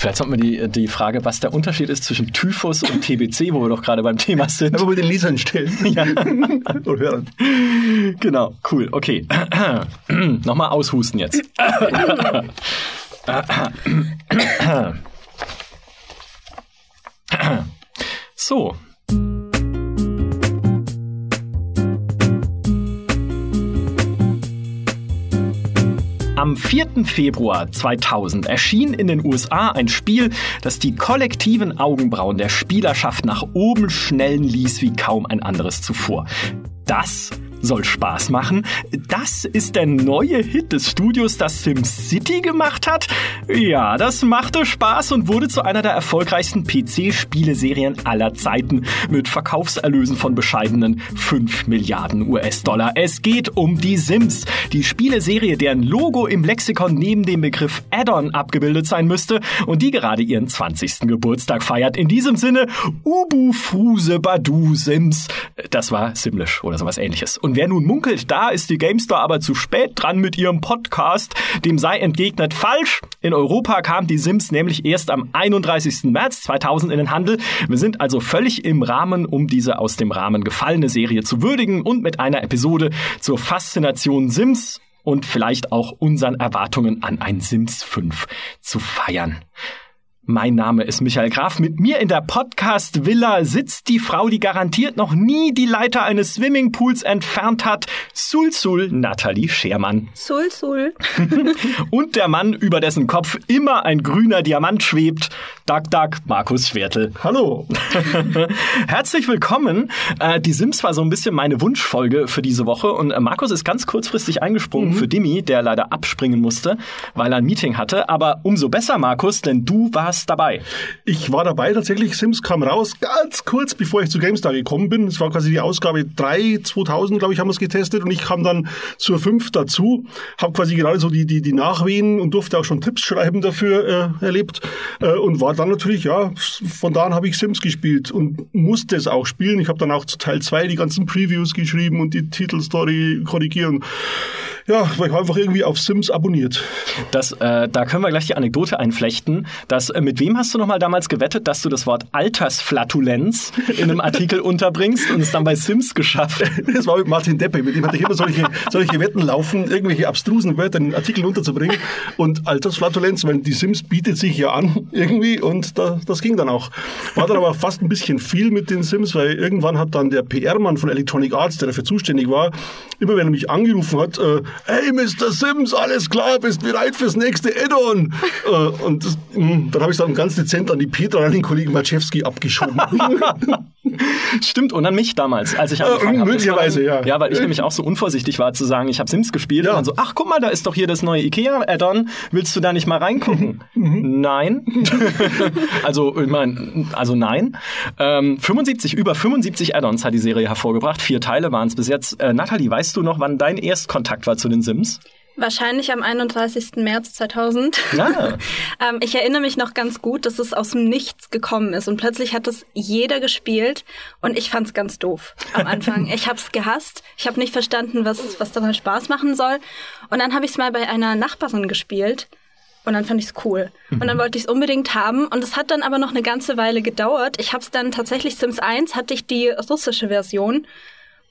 Vielleicht sollten wir die, die Frage, was der Unterschied ist zwischen Typhus und TBC, wo wir doch gerade beim Thema sind. Aber mit den Lesern stellen. Ja. Oder hören. Genau, cool. Okay. Nochmal aushusten jetzt. so. Am 4. Februar 2000 erschien in den USA ein Spiel, das die kollektiven Augenbrauen der Spielerschaft nach oben schnellen ließ wie kaum ein anderes zuvor. Das soll Spaß machen. Das ist der neue Hit des Studios, das SimCity gemacht hat. Ja, das machte Spaß und wurde zu einer der erfolgreichsten PC-Spieleserien aller Zeiten mit Verkaufserlösen von bescheidenen 5 Milliarden US-Dollar. Es geht um die Sims, die Spieleserie, deren Logo im Lexikon neben dem Begriff Add-on abgebildet sein müsste und die gerade ihren 20. Geburtstag feiert. In diesem Sinne, Ubu Fuse Badu Sims. Das war Simlish oder sowas ähnliches. Und und wer nun munkelt, da ist die GameStar aber zu spät dran mit ihrem Podcast, dem sei entgegnet falsch. In Europa kam die Sims nämlich erst am 31. März 2000 in den Handel. Wir sind also völlig im Rahmen, um diese aus dem Rahmen gefallene Serie zu würdigen und mit einer Episode zur Faszination Sims und vielleicht auch unseren Erwartungen an ein Sims 5 zu feiern. Mein Name ist Michael Graf. Mit mir in der Podcast-Villa sitzt die Frau, die garantiert noch nie die Leiter eines Swimmingpools entfernt hat. Sul Sul Nathalie Schermann. Sul Sul. Und der Mann, über dessen Kopf immer ein grüner Diamant schwebt. Dag Dag Markus Schwertel. Hallo. Herzlich willkommen. Äh, die Sims war so ein bisschen meine Wunschfolge für diese Woche. Und äh, Markus ist ganz kurzfristig eingesprungen mhm. für Dimi, der leider abspringen musste, weil er ein Meeting hatte. Aber umso besser, Markus, denn du warst warst dabei. Ich war dabei tatsächlich. Sims kam raus, ganz kurz bevor ich zu GameStar gekommen bin. Es war quasi die Ausgabe 3, 2000, glaube ich, haben wir es getestet. Und ich kam dann zur 5 dazu. Habe quasi gerade so die, die, die Nachwehen und durfte auch schon Tipps schreiben dafür äh, erlebt. Äh, und war dann natürlich, ja, von da an habe ich Sims gespielt und musste es auch spielen. Ich habe dann auch zu Teil 2 die ganzen Previews geschrieben und die Titelstory korrigieren ja, weil ich einfach irgendwie auf Sims abonniert. Das, äh, da können wir gleich die Anekdote einflechten. Dass, äh, mit wem hast du nochmal damals gewettet, dass du das Wort Altersflatulenz in einem Artikel unterbringst und es dann bei Sims geschafft? Das war mit Martin Deppe, mit dem hatte ich immer solche, solche Wetten laufen, irgendwelche abstrusen Wörter in den Artikel unterzubringen. Und Altersflatulenz, weil die Sims bietet sich ja an irgendwie und da, das ging dann auch. War dann aber fast ein bisschen viel mit den Sims, weil irgendwann hat dann der PR-Mann von Electronic Arts, der dafür zuständig war, immer wenn er mich angerufen hat, äh, hey Mr. Sims, alles klar, bist bereit fürs nächste Add-on? Äh, und das, hm, dann habe ich es dann ganz dezent an die Petra, an den Kollegen Maciewski abgeschoben. Stimmt, und an mich damals, als ich angefangen äh, habe. Möglicherweise, ja. Ja, weil ich nämlich auch so unvorsichtig war zu sagen, ich habe Sims gespielt ja. und dann so, ach guck mal, da ist doch hier das neue Ikea-Add-on, willst du da nicht mal reingucken? Mhm. Nein. also, ich meine, also nein. Ähm, 75, über 75 Add-ons hat die Serie hervorgebracht, vier Teile waren es bis jetzt. Äh, Nathalie, weißt du noch, wann dein Erstkontakt war zu den Sims? Wahrscheinlich am 31. März 2000. Ja. ähm, ich erinnere mich noch ganz gut, dass es aus dem Nichts gekommen ist und plötzlich hat es jeder gespielt und ich fand es ganz doof am Anfang. ich habe es gehasst. Ich habe nicht verstanden, was, was daran Spaß machen soll. Und dann habe ich es mal bei einer Nachbarin gespielt und dann fand ich es cool. Und dann mhm. wollte ich es unbedingt haben. Und es hat dann aber noch eine ganze Weile gedauert. Ich habe es dann tatsächlich Sims 1 hatte ich die russische Version.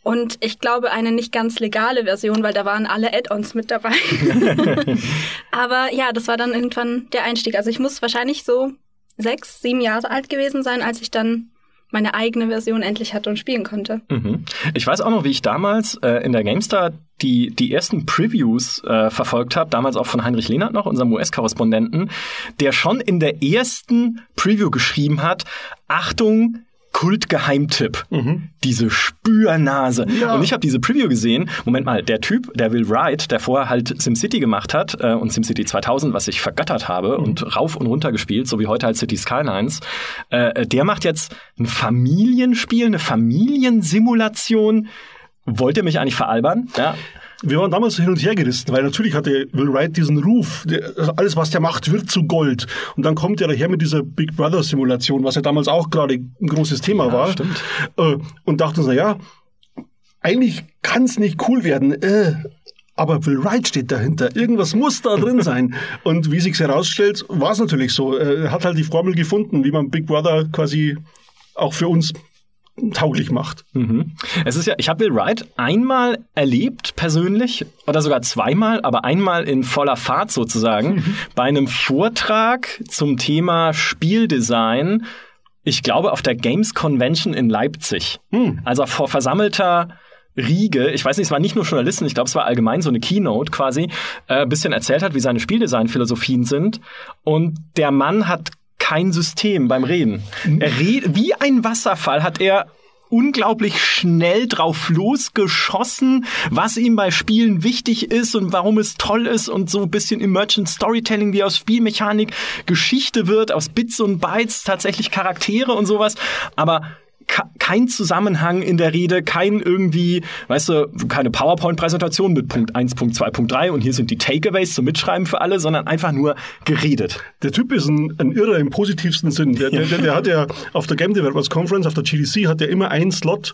Und ich glaube, eine nicht ganz legale Version, weil da waren alle Add-ons mit dabei. Aber ja, das war dann irgendwann der Einstieg. Also ich muss wahrscheinlich so sechs, sieben Jahre alt gewesen sein, als ich dann meine eigene Version endlich hatte und spielen konnte. Mhm. Ich weiß auch noch, wie ich damals äh, in der GameStar die, die ersten Previews äh, verfolgt habe, damals auch von Heinrich Lehnert noch, unserem US-Korrespondenten, der schon in der ersten Preview geschrieben hat, Achtung, Kultgeheimtipp. Mhm. Diese Spürnase. Ja. Und ich habe diese Preview gesehen. Moment mal, der Typ, der Will Wright, der vorher halt SimCity gemacht hat äh, und SimCity 2000, was ich vergöttert habe mhm. und rauf und runter gespielt, so wie heute halt City Skylines, äh, der macht jetzt ein Familienspiel, eine Familiensimulation. Wollt ihr mich eigentlich veralbern? Ja wir waren damals hin und her gerissen, weil natürlich hatte Will Wright diesen Ruf, der, also alles was der macht, wird zu Gold. Und dann kommt er daher mit dieser Big Brother Simulation, was ja damals auch gerade ein großes Thema ja, war. Stimmt. Äh, und dachte uns, na ja, eigentlich kann es nicht cool werden. Äh, aber Will Wright steht dahinter. Irgendwas muss da drin sein. Und wie sich herausstellt, war es natürlich so. Er hat halt die Formel gefunden, wie man Big Brother quasi auch für uns tauglich macht. Mhm. Es ist ja, ich habe Will Wright einmal erlebt persönlich oder sogar zweimal, aber einmal in voller Fahrt sozusagen mhm. bei einem Vortrag zum Thema Spieldesign. Ich glaube auf der Games Convention in Leipzig. Mhm. Also vor versammelter Riege, ich weiß nicht, es waren nicht nur Journalisten, ich glaube, es war allgemein so eine Keynote quasi, äh, bisschen erzählt hat, wie seine Spieldesign-Philosophien sind. Und der Mann hat kein System beim Reden. Er red wie ein Wasserfall hat er unglaublich schnell drauf losgeschossen, was ihm bei Spielen wichtig ist und warum es toll ist und so ein bisschen Emergent Storytelling, wie aus Spielmechanik Geschichte wird, aus Bits und Bytes tatsächlich Charaktere und sowas. Aber kein Zusammenhang in der Rede, kein irgendwie, weißt du, keine PowerPoint-Präsentation mit Punkt 1, Punkt 2, Punkt 3 und hier sind die Takeaways zum Mitschreiben für alle, sondern einfach nur geredet. Der Typ ist ein, ein Irrer im positivsten Sinn. Der, der, der, der hat ja auf der Game Developers Conference, auf der GDC, hat er immer einen Slot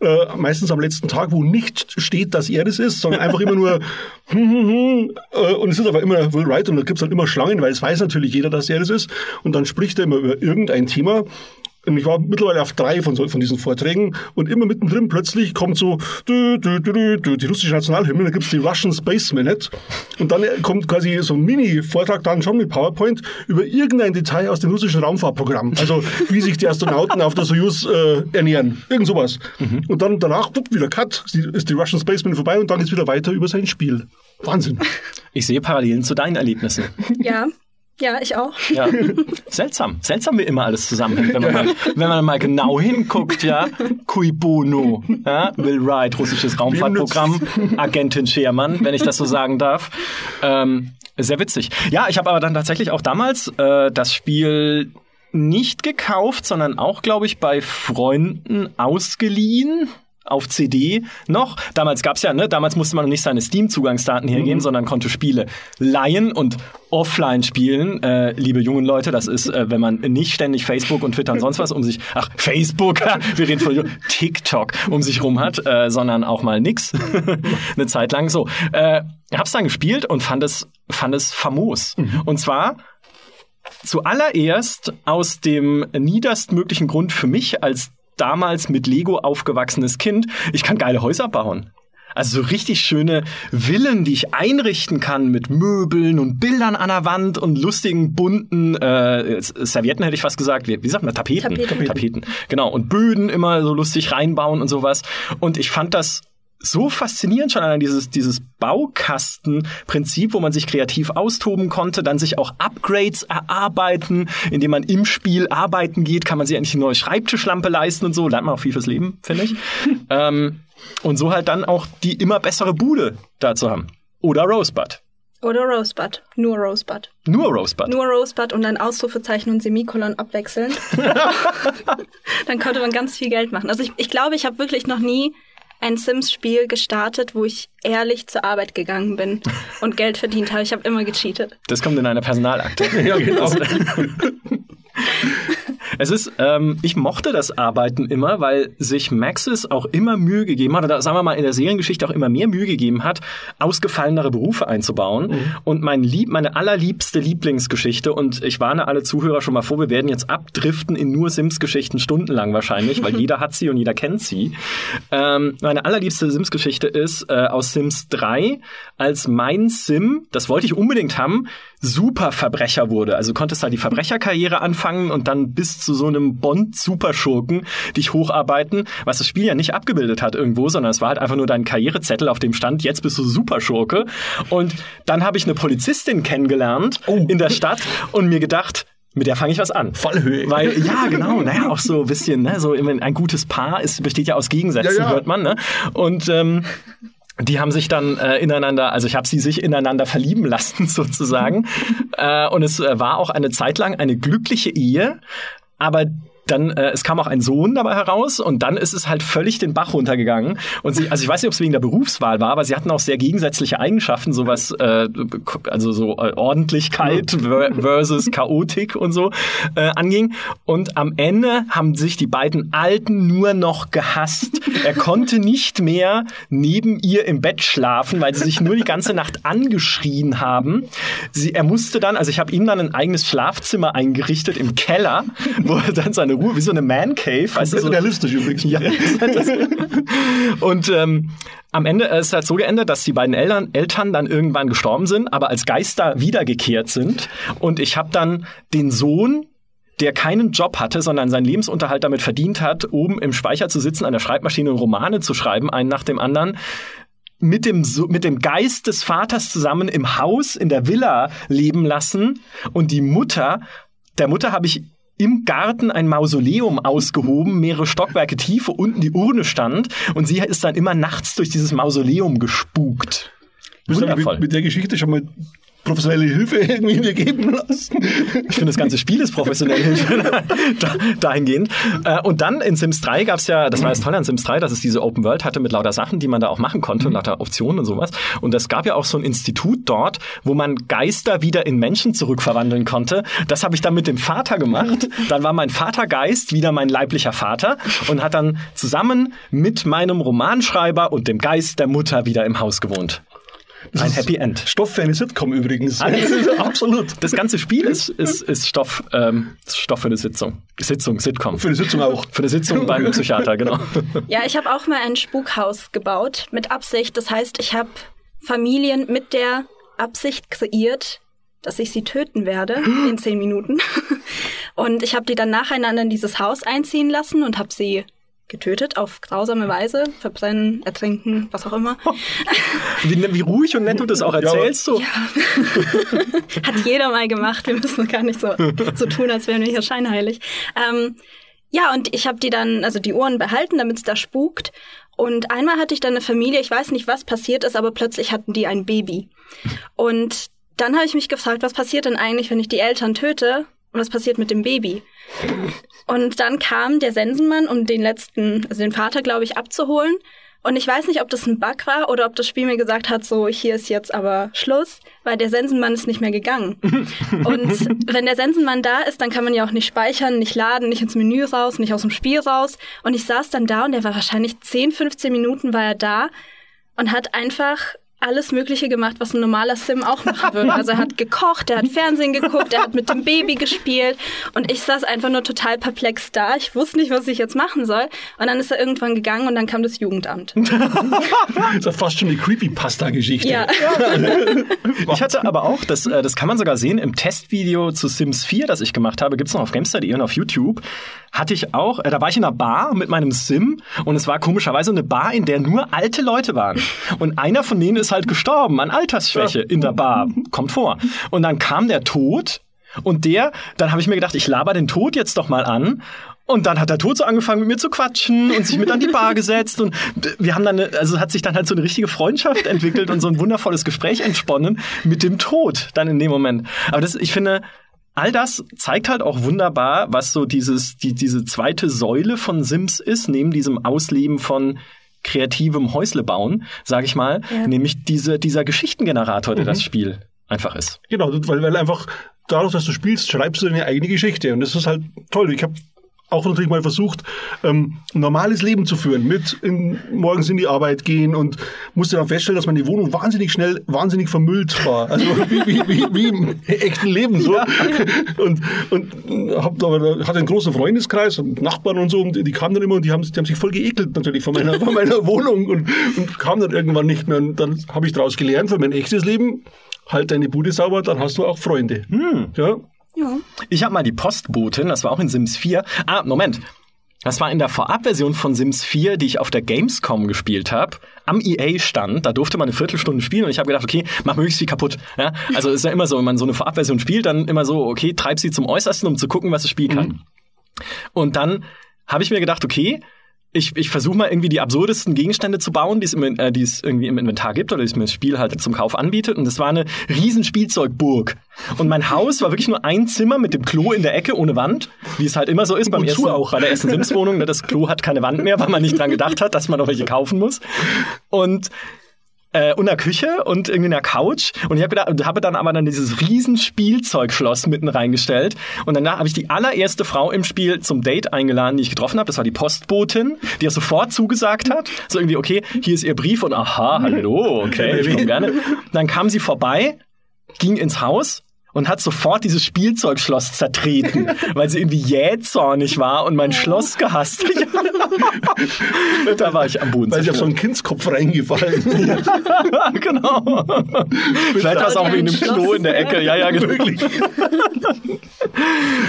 äh, meistens am letzten Tag, wo nicht steht, dass er das ist, sondern einfach immer nur hm, hm, hm, äh, und es ist aber immer Will Wright und da gibt es halt immer Schlangen, weil es weiß natürlich jeder, dass er das ist und dann spricht er immer über irgendein Thema ich war mittlerweile auf drei von, so, von diesen Vorträgen und immer mittendrin plötzlich kommt so dü, dü, dü, dü, die russische Nationalhymne, da gibt's die Russian Space Minute und dann kommt quasi so ein Mini-Vortrag dann schon mit PowerPoint über irgendein Detail aus dem russischen Raumfahrtprogramm. Also wie sich die Astronauten auf der Soyuz äh, ernähren. Irgend sowas. Mhm. Und dann danach, wupp, wieder Cut, ist die Russian Space Minute vorbei und dann geht's wieder weiter über sein Spiel. Wahnsinn. Ich sehe Parallelen zu deinen Erlebnissen. Ja, ja, ich auch. Ja. Seltsam. Seltsam, wie immer alles zusammenhängt, wenn man, mal, wenn man mal genau hinguckt, ja. Cui bono, ja. Will Wright, russisches Raumfahrtprogramm, Agentin Schermann, wenn ich das so sagen darf. Ähm, sehr witzig. Ja, ich habe aber dann tatsächlich auch damals äh, das Spiel nicht gekauft, sondern auch, glaube ich, bei Freunden ausgeliehen auf CD noch. Damals gab's ja, ne, damals musste man noch nicht seine Steam-Zugangsdaten hergeben, mhm. sondern konnte Spiele leihen und offline spielen. Äh, liebe jungen Leute, das ist, äh, wenn man nicht ständig Facebook und Twitter und sonst was um sich, ach, Facebook, wir reden von TikTok um sich rum hat, äh, sondern auch mal nix. Eine Zeit lang so. Äh, hab's dann gespielt und fand es, fand es famos. Mhm. Und zwar zuallererst aus dem niederstmöglichen Grund für mich als damals mit Lego aufgewachsenes Kind, ich kann geile Häuser bauen. Also so richtig schöne Villen, die ich einrichten kann mit Möbeln und Bildern an der Wand und lustigen bunten äh, Servietten hätte ich fast gesagt. Wie, wie sagt man? Tapeten. Tapeten. Tapeten. Genau. Und Böden immer so lustig reinbauen und sowas. Und ich fand das so faszinierend schon an dieses, dieses Baukastenprinzip, wo man sich kreativ austoben konnte, dann sich auch Upgrades erarbeiten, indem man im Spiel arbeiten geht, kann man sich endlich eine neue Schreibtischlampe leisten und so, lernt man auch viel fürs Leben, finde ich. ähm, und so halt dann auch die immer bessere Bude dazu haben. Oder Rosebud. Oder Rosebud. Nur Rosebud. Nur Rosebud. Nur Rosebud und dann Ausrufezeichen und Semikolon abwechselnd. dann konnte man ganz viel Geld machen. Also ich, ich glaube, ich habe wirklich noch nie ein Sims-Spiel gestartet, wo ich ehrlich zur Arbeit gegangen bin und Geld verdient habe. Ich habe immer gecheatet. Das kommt in einer Personalakte. ja, genau. Es ist, ähm, ich mochte das Arbeiten immer, weil sich Maxis auch immer Mühe gegeben hat, oder sagen wir mal in der Seriengeschichte auch immer mehr Mühe gegeben hat, ausgefallenere Berufe einzubauen. Mhm. Und mein Lieb, meine allerliebste Lieblingsgeschichte, und ich warne alle Zuhörer schon mal vor, wir werden jetzt abdriften in nur Sims-Geschichten stundenlang wahrscheinlich, weil jeder hat sie und jeder kennt sie. Ähm, meine allerliebste Sims-Geschichte ist äh, aus Sims 3, als mein Sim, das wollte ich unbedingt haben, Superverbrecher wurde. Also konntest halt die Verbrecherkarriere anfangen und dann bis zu so einem Bond-Superschurken dich hocharbeiten, was das Spiel ja nicht abgebildet hat irgendwo, sondern es war halt einfach nur dein Karrierezettel, auf dem stand, jetzt bist du Superschurke. Und dann habe ich eine Polizistin kennengelernt oh. in der Stadt und mir gedacht, mit der fange ich was an. Fallhöhe. Weil, ja, genau, naja, auch so ein bisschen, ne, so ein gutes Paar ist, besteht ja aus Gegensätzen, ja, ja. hört man, ne? Und ähm, die haben sich dann äh, ineinander, also ich habe sie sich ineinander verlieben lassen sozusagen. äh, und es äh, war auch eine Zeit lang eine glückliche Ehe, aber dann äh, es kam auch ein Sohn dabei heraus und dann ist es halt völlig den Bach runtergegangen. Und sie also ich weiß nicht ob es wegen der Berufswahl war aber sie hatten auch sehr gegensätzliche Eigenschaften sowas äh, also so äh, Ordentlichkeit versus Chaotik und so äh, anging. Und am Ende haben sich die beiden Alten nur noch gehasst. Er konnte nicht mehr neben ihr im Bett schlafen weil sie sich nur die ganze Nacht angeschrien haben. Sie er musste dann also ich habe ihm dann ein eigenes Schlafzimmer eingerichtet im Keller wo er dann seine Ruhe, wie so eine Man Cave. Weißt du, so, realistisch übrigens. Ja. und ähm, am Ende ist es halt so geendet, dass die beiden Eltern, Eltern dann irgendwann gestorben sind, aber als Geister wiedergekehrt sind. Und ich habe dann den Sohn der keinen Job hatte, sondern seinen Lebensunterhalt damit verdient hat, oben im Speicher zu sitzen, an der Schreibmaschine Romane zu schreiben, einen nach dem anderen, mit dem, mit dem Geist des Vaters zusammen im Haus, in der Villa leben lassen. Und die Mutter, der Mutter habe ich im Garten ein Mausoleum ausgehoben, mehrere Stockwerke tief, wo unten die Urne stand. Und sie ist dann immer nachts durch dieses Mausoleum gespukt. Wundervoll. Mit, mit der Geschichte schon mal professionelle Hilfe irgendwie mir geben lassen. Ich finde, das ganze Spiel ist professionelle Hilfe dahingehend. Äh, und dann in Sims 3 gab es ja, das war das Tolle an Sims 3, dass es diese Open World hatte mit lauter Sachen, die man da auch machen konnte, mhm. lauter Optionen und sowas. Und es gab ja auch so ein Institut dort, wo man Geister wieder in Menschen zurückverwandeln konnte. Das habe ich dann mit dem Vater gemacht. Dann war mein Vatergeist wieder mein leiblicher Vater und hat dann zusammen mit meinem Romanschreiber und dem Geist der Mutter wieder im Haus gewohnt. Ein Happy End. Stoff für eine Sitcom übrigens. Absolut. Das ganze Spiel ist, ist, ist Stoff, ähm, Stoff für eine Sitzung. Sitzung, Sitcom. Für eine Sitzung auch. Für eine Sitzung beim Psychiater, genau. Ja, ich habe auch mal ein Spukhaus gebaut mit Absicht. Das heißt, ich habe Familien mit der Absicht kreiert, dass ich sie töten werde in zehn Minuten. Und ich habe die dann nacheinander in dieses Haus einziehen lassen und habe sie getötet auf grausame Weise, verbrennen, ertrinken, was auch immer. Wie, wie ruhig und nett du das auch erzählst. So. Ja. Hat jeder mal gemacht. Wir müssen gar nicht so, so tun, als wären wir hier scheinheilig. Ähm, ja, und ich habe die dann, also die Ohren behalten, damit es da spukt. Und einmal hatte ich dann eine Familie, ich weiß nicht, was passiert ist, aber plötzlich hatten die ein Baby. Und dann habe ich mich gefragt, was passiert denn eigentlich, wenn ich die Eltern töte? Und was passiert mit dem Baby? Und dann kam der Sensenmann, um den letzten, also den Vater, glaube ich, abzuholen. Und ich weiß nicht, ob das ein Bug war oder ob das Spiel mir gesagt hat, so, hier ist jetzt aber Schluss, weil der Sensenmann ist nicht mehr gegangen. Und wenn der Sensenmann da ist, dann kann man ja auch nicht speichern, nicht laden, nicht ins Menü raus, nicht aus dem Spiel raus. Und ich saß dann da und er war wahrscheinlich 10, 15 Minuten war er da und hat einfach alles Mögliche gemacht, was ein normaler Sim auch machen würde. Also er hat gekocht, er hat Fernsehen geguckt, er hat mit dem Baby gespielt und ich saß einfach nur total perplex da. Ich wusste nicht, was ich jetzt machen soll. Und dann ist er irgendwann gegangen und dann kam das Jugendamt. das ist ja fast schon eine Creepypasta-Geschichte. Ja. ich hatte aber auch, das, äh, das kann man sogar sehen, im Testvideo zu Sims 4, das ich gemacht habe, gibt es noch auf Gamestar.de und auf YouTube, hatte ich auch, äh, da war ich in einer Bar mit meinem Sim und es war komischerweise eine Bar, in der nur alte Leute waren. Und einer von denen ist halt gestorben an Altersschwäche in der Bar. Kommt vor. Und dann kam der Tod und der, dann habe ich mir gedacht, ich laber den Tod jetzt doch mal an. Und dann hat der Tod so angefangen mit mir zu quatschen und sich mit an die Bar gesetzt und wir haben dann, eine, also hat sich dann halt so eine richtige Freundschaft entwickelt und so ein wundervolles Gespräch entsponnen mit dem Tod dann in dem Moment. Aber das, ich finde, all das zeigt halt auch wunderbar, was so dieses, die, diese zweite Säule von Sims ist, neben diesem Ausleben von kreativem Häusle bauen, sage ich mal, ja. nämlich diese, dieser Geschichtengenerator, der mhm. das Spiel einfach ist. Genau, weil, weil einfach dadurch, dass du spielst, schreibst du deine eigene Geschichte und das ist halt toll. Ich habe auch natürlich mal versucht, ähm, ein normales Leben zu führen, mit in, morgens in die Arbeit gehen und musste dann feststellen, dass meine Wohnung wahnsinnig schnell, wahnsinnig vermüllt war. Also wie, wie, wie, wie im echten Leben so. Ja. Und, und hab, aber hatte einen großen Freundeskreis und Nachbarn und so und die kamen dann immer und die haben, die haben sich voll geekelt natürlich von meiner, von meiner Wohnung und, und kamen dann irgendwann nicht mehr. Und dann habe ich daraus gelernt für mein echtes Leben, halt deine Bude sauber, dann hast du auch Freunde. Hm. Ja. Ja. Ich habe mal die Postbotin, das war auch in Sims 4. Ah, Moment. Das war in der Vorabversion von Sims 4, die ich auf der Gamescom gespielt habe, am EA-Stand. Da durfte man eine Viertelstunde spielen und ich habe gedacht, okay, mach möglichst viel kaputt. Ja? Also ist ja immer so, wenn man so eine Vorabversion spielt, dann immer so, okay, treib sie zum Äußersten, um zu gucken, was das Spiel kann. Mhm. Und dann habe ich mir gedacht, okay, ich, ich versuche mal irgendwie die absurdesten Gegenstände zu bauen, die äh, es irgendwie im Inventar gibt oder die es mir das Spiel halt zum Kauf anbietet. Und das war eine riesen Spielzeugburg. Und mein Haus war wirklich nur ein Zimmer mit dem Klo in der Ecke ohne Wand, wie es halt immer so ist beim ersten, auch. bei der ersten Sims-Wohnung. Ne? Das Klo hat keine Wand mehr, weil man nicht dran gedacht hat, dass man noch welche kaufen muss. Und äh, und einer Küche und irgendwie einer Couch. Und ich habe hab dann aber dann dieses riesen Spielzeugschloss mitten reingestellt. Und danach habe ich die allererste Frau im Spiel zum Date eingeladen, die ich getroffen habe. Das war die Postbotin, die auch sofort zugesagt hat. So irgendwie, okay, hier ist ihr Brief und aha, hallo, okay, ich komme gerne. Dann kam sie vorbei, ging ins Haus und hat sofort dieses Spielzeugschloss zertreten, weil sie irgendwie jähzornig war und mein Schloss gehasst. da war ich am Boden. Weil sie auf so einen Kindskopf reingefallen. genau. Vielleicht war es auch wegen dem Klo in der Ecke. Ja, ja, genau.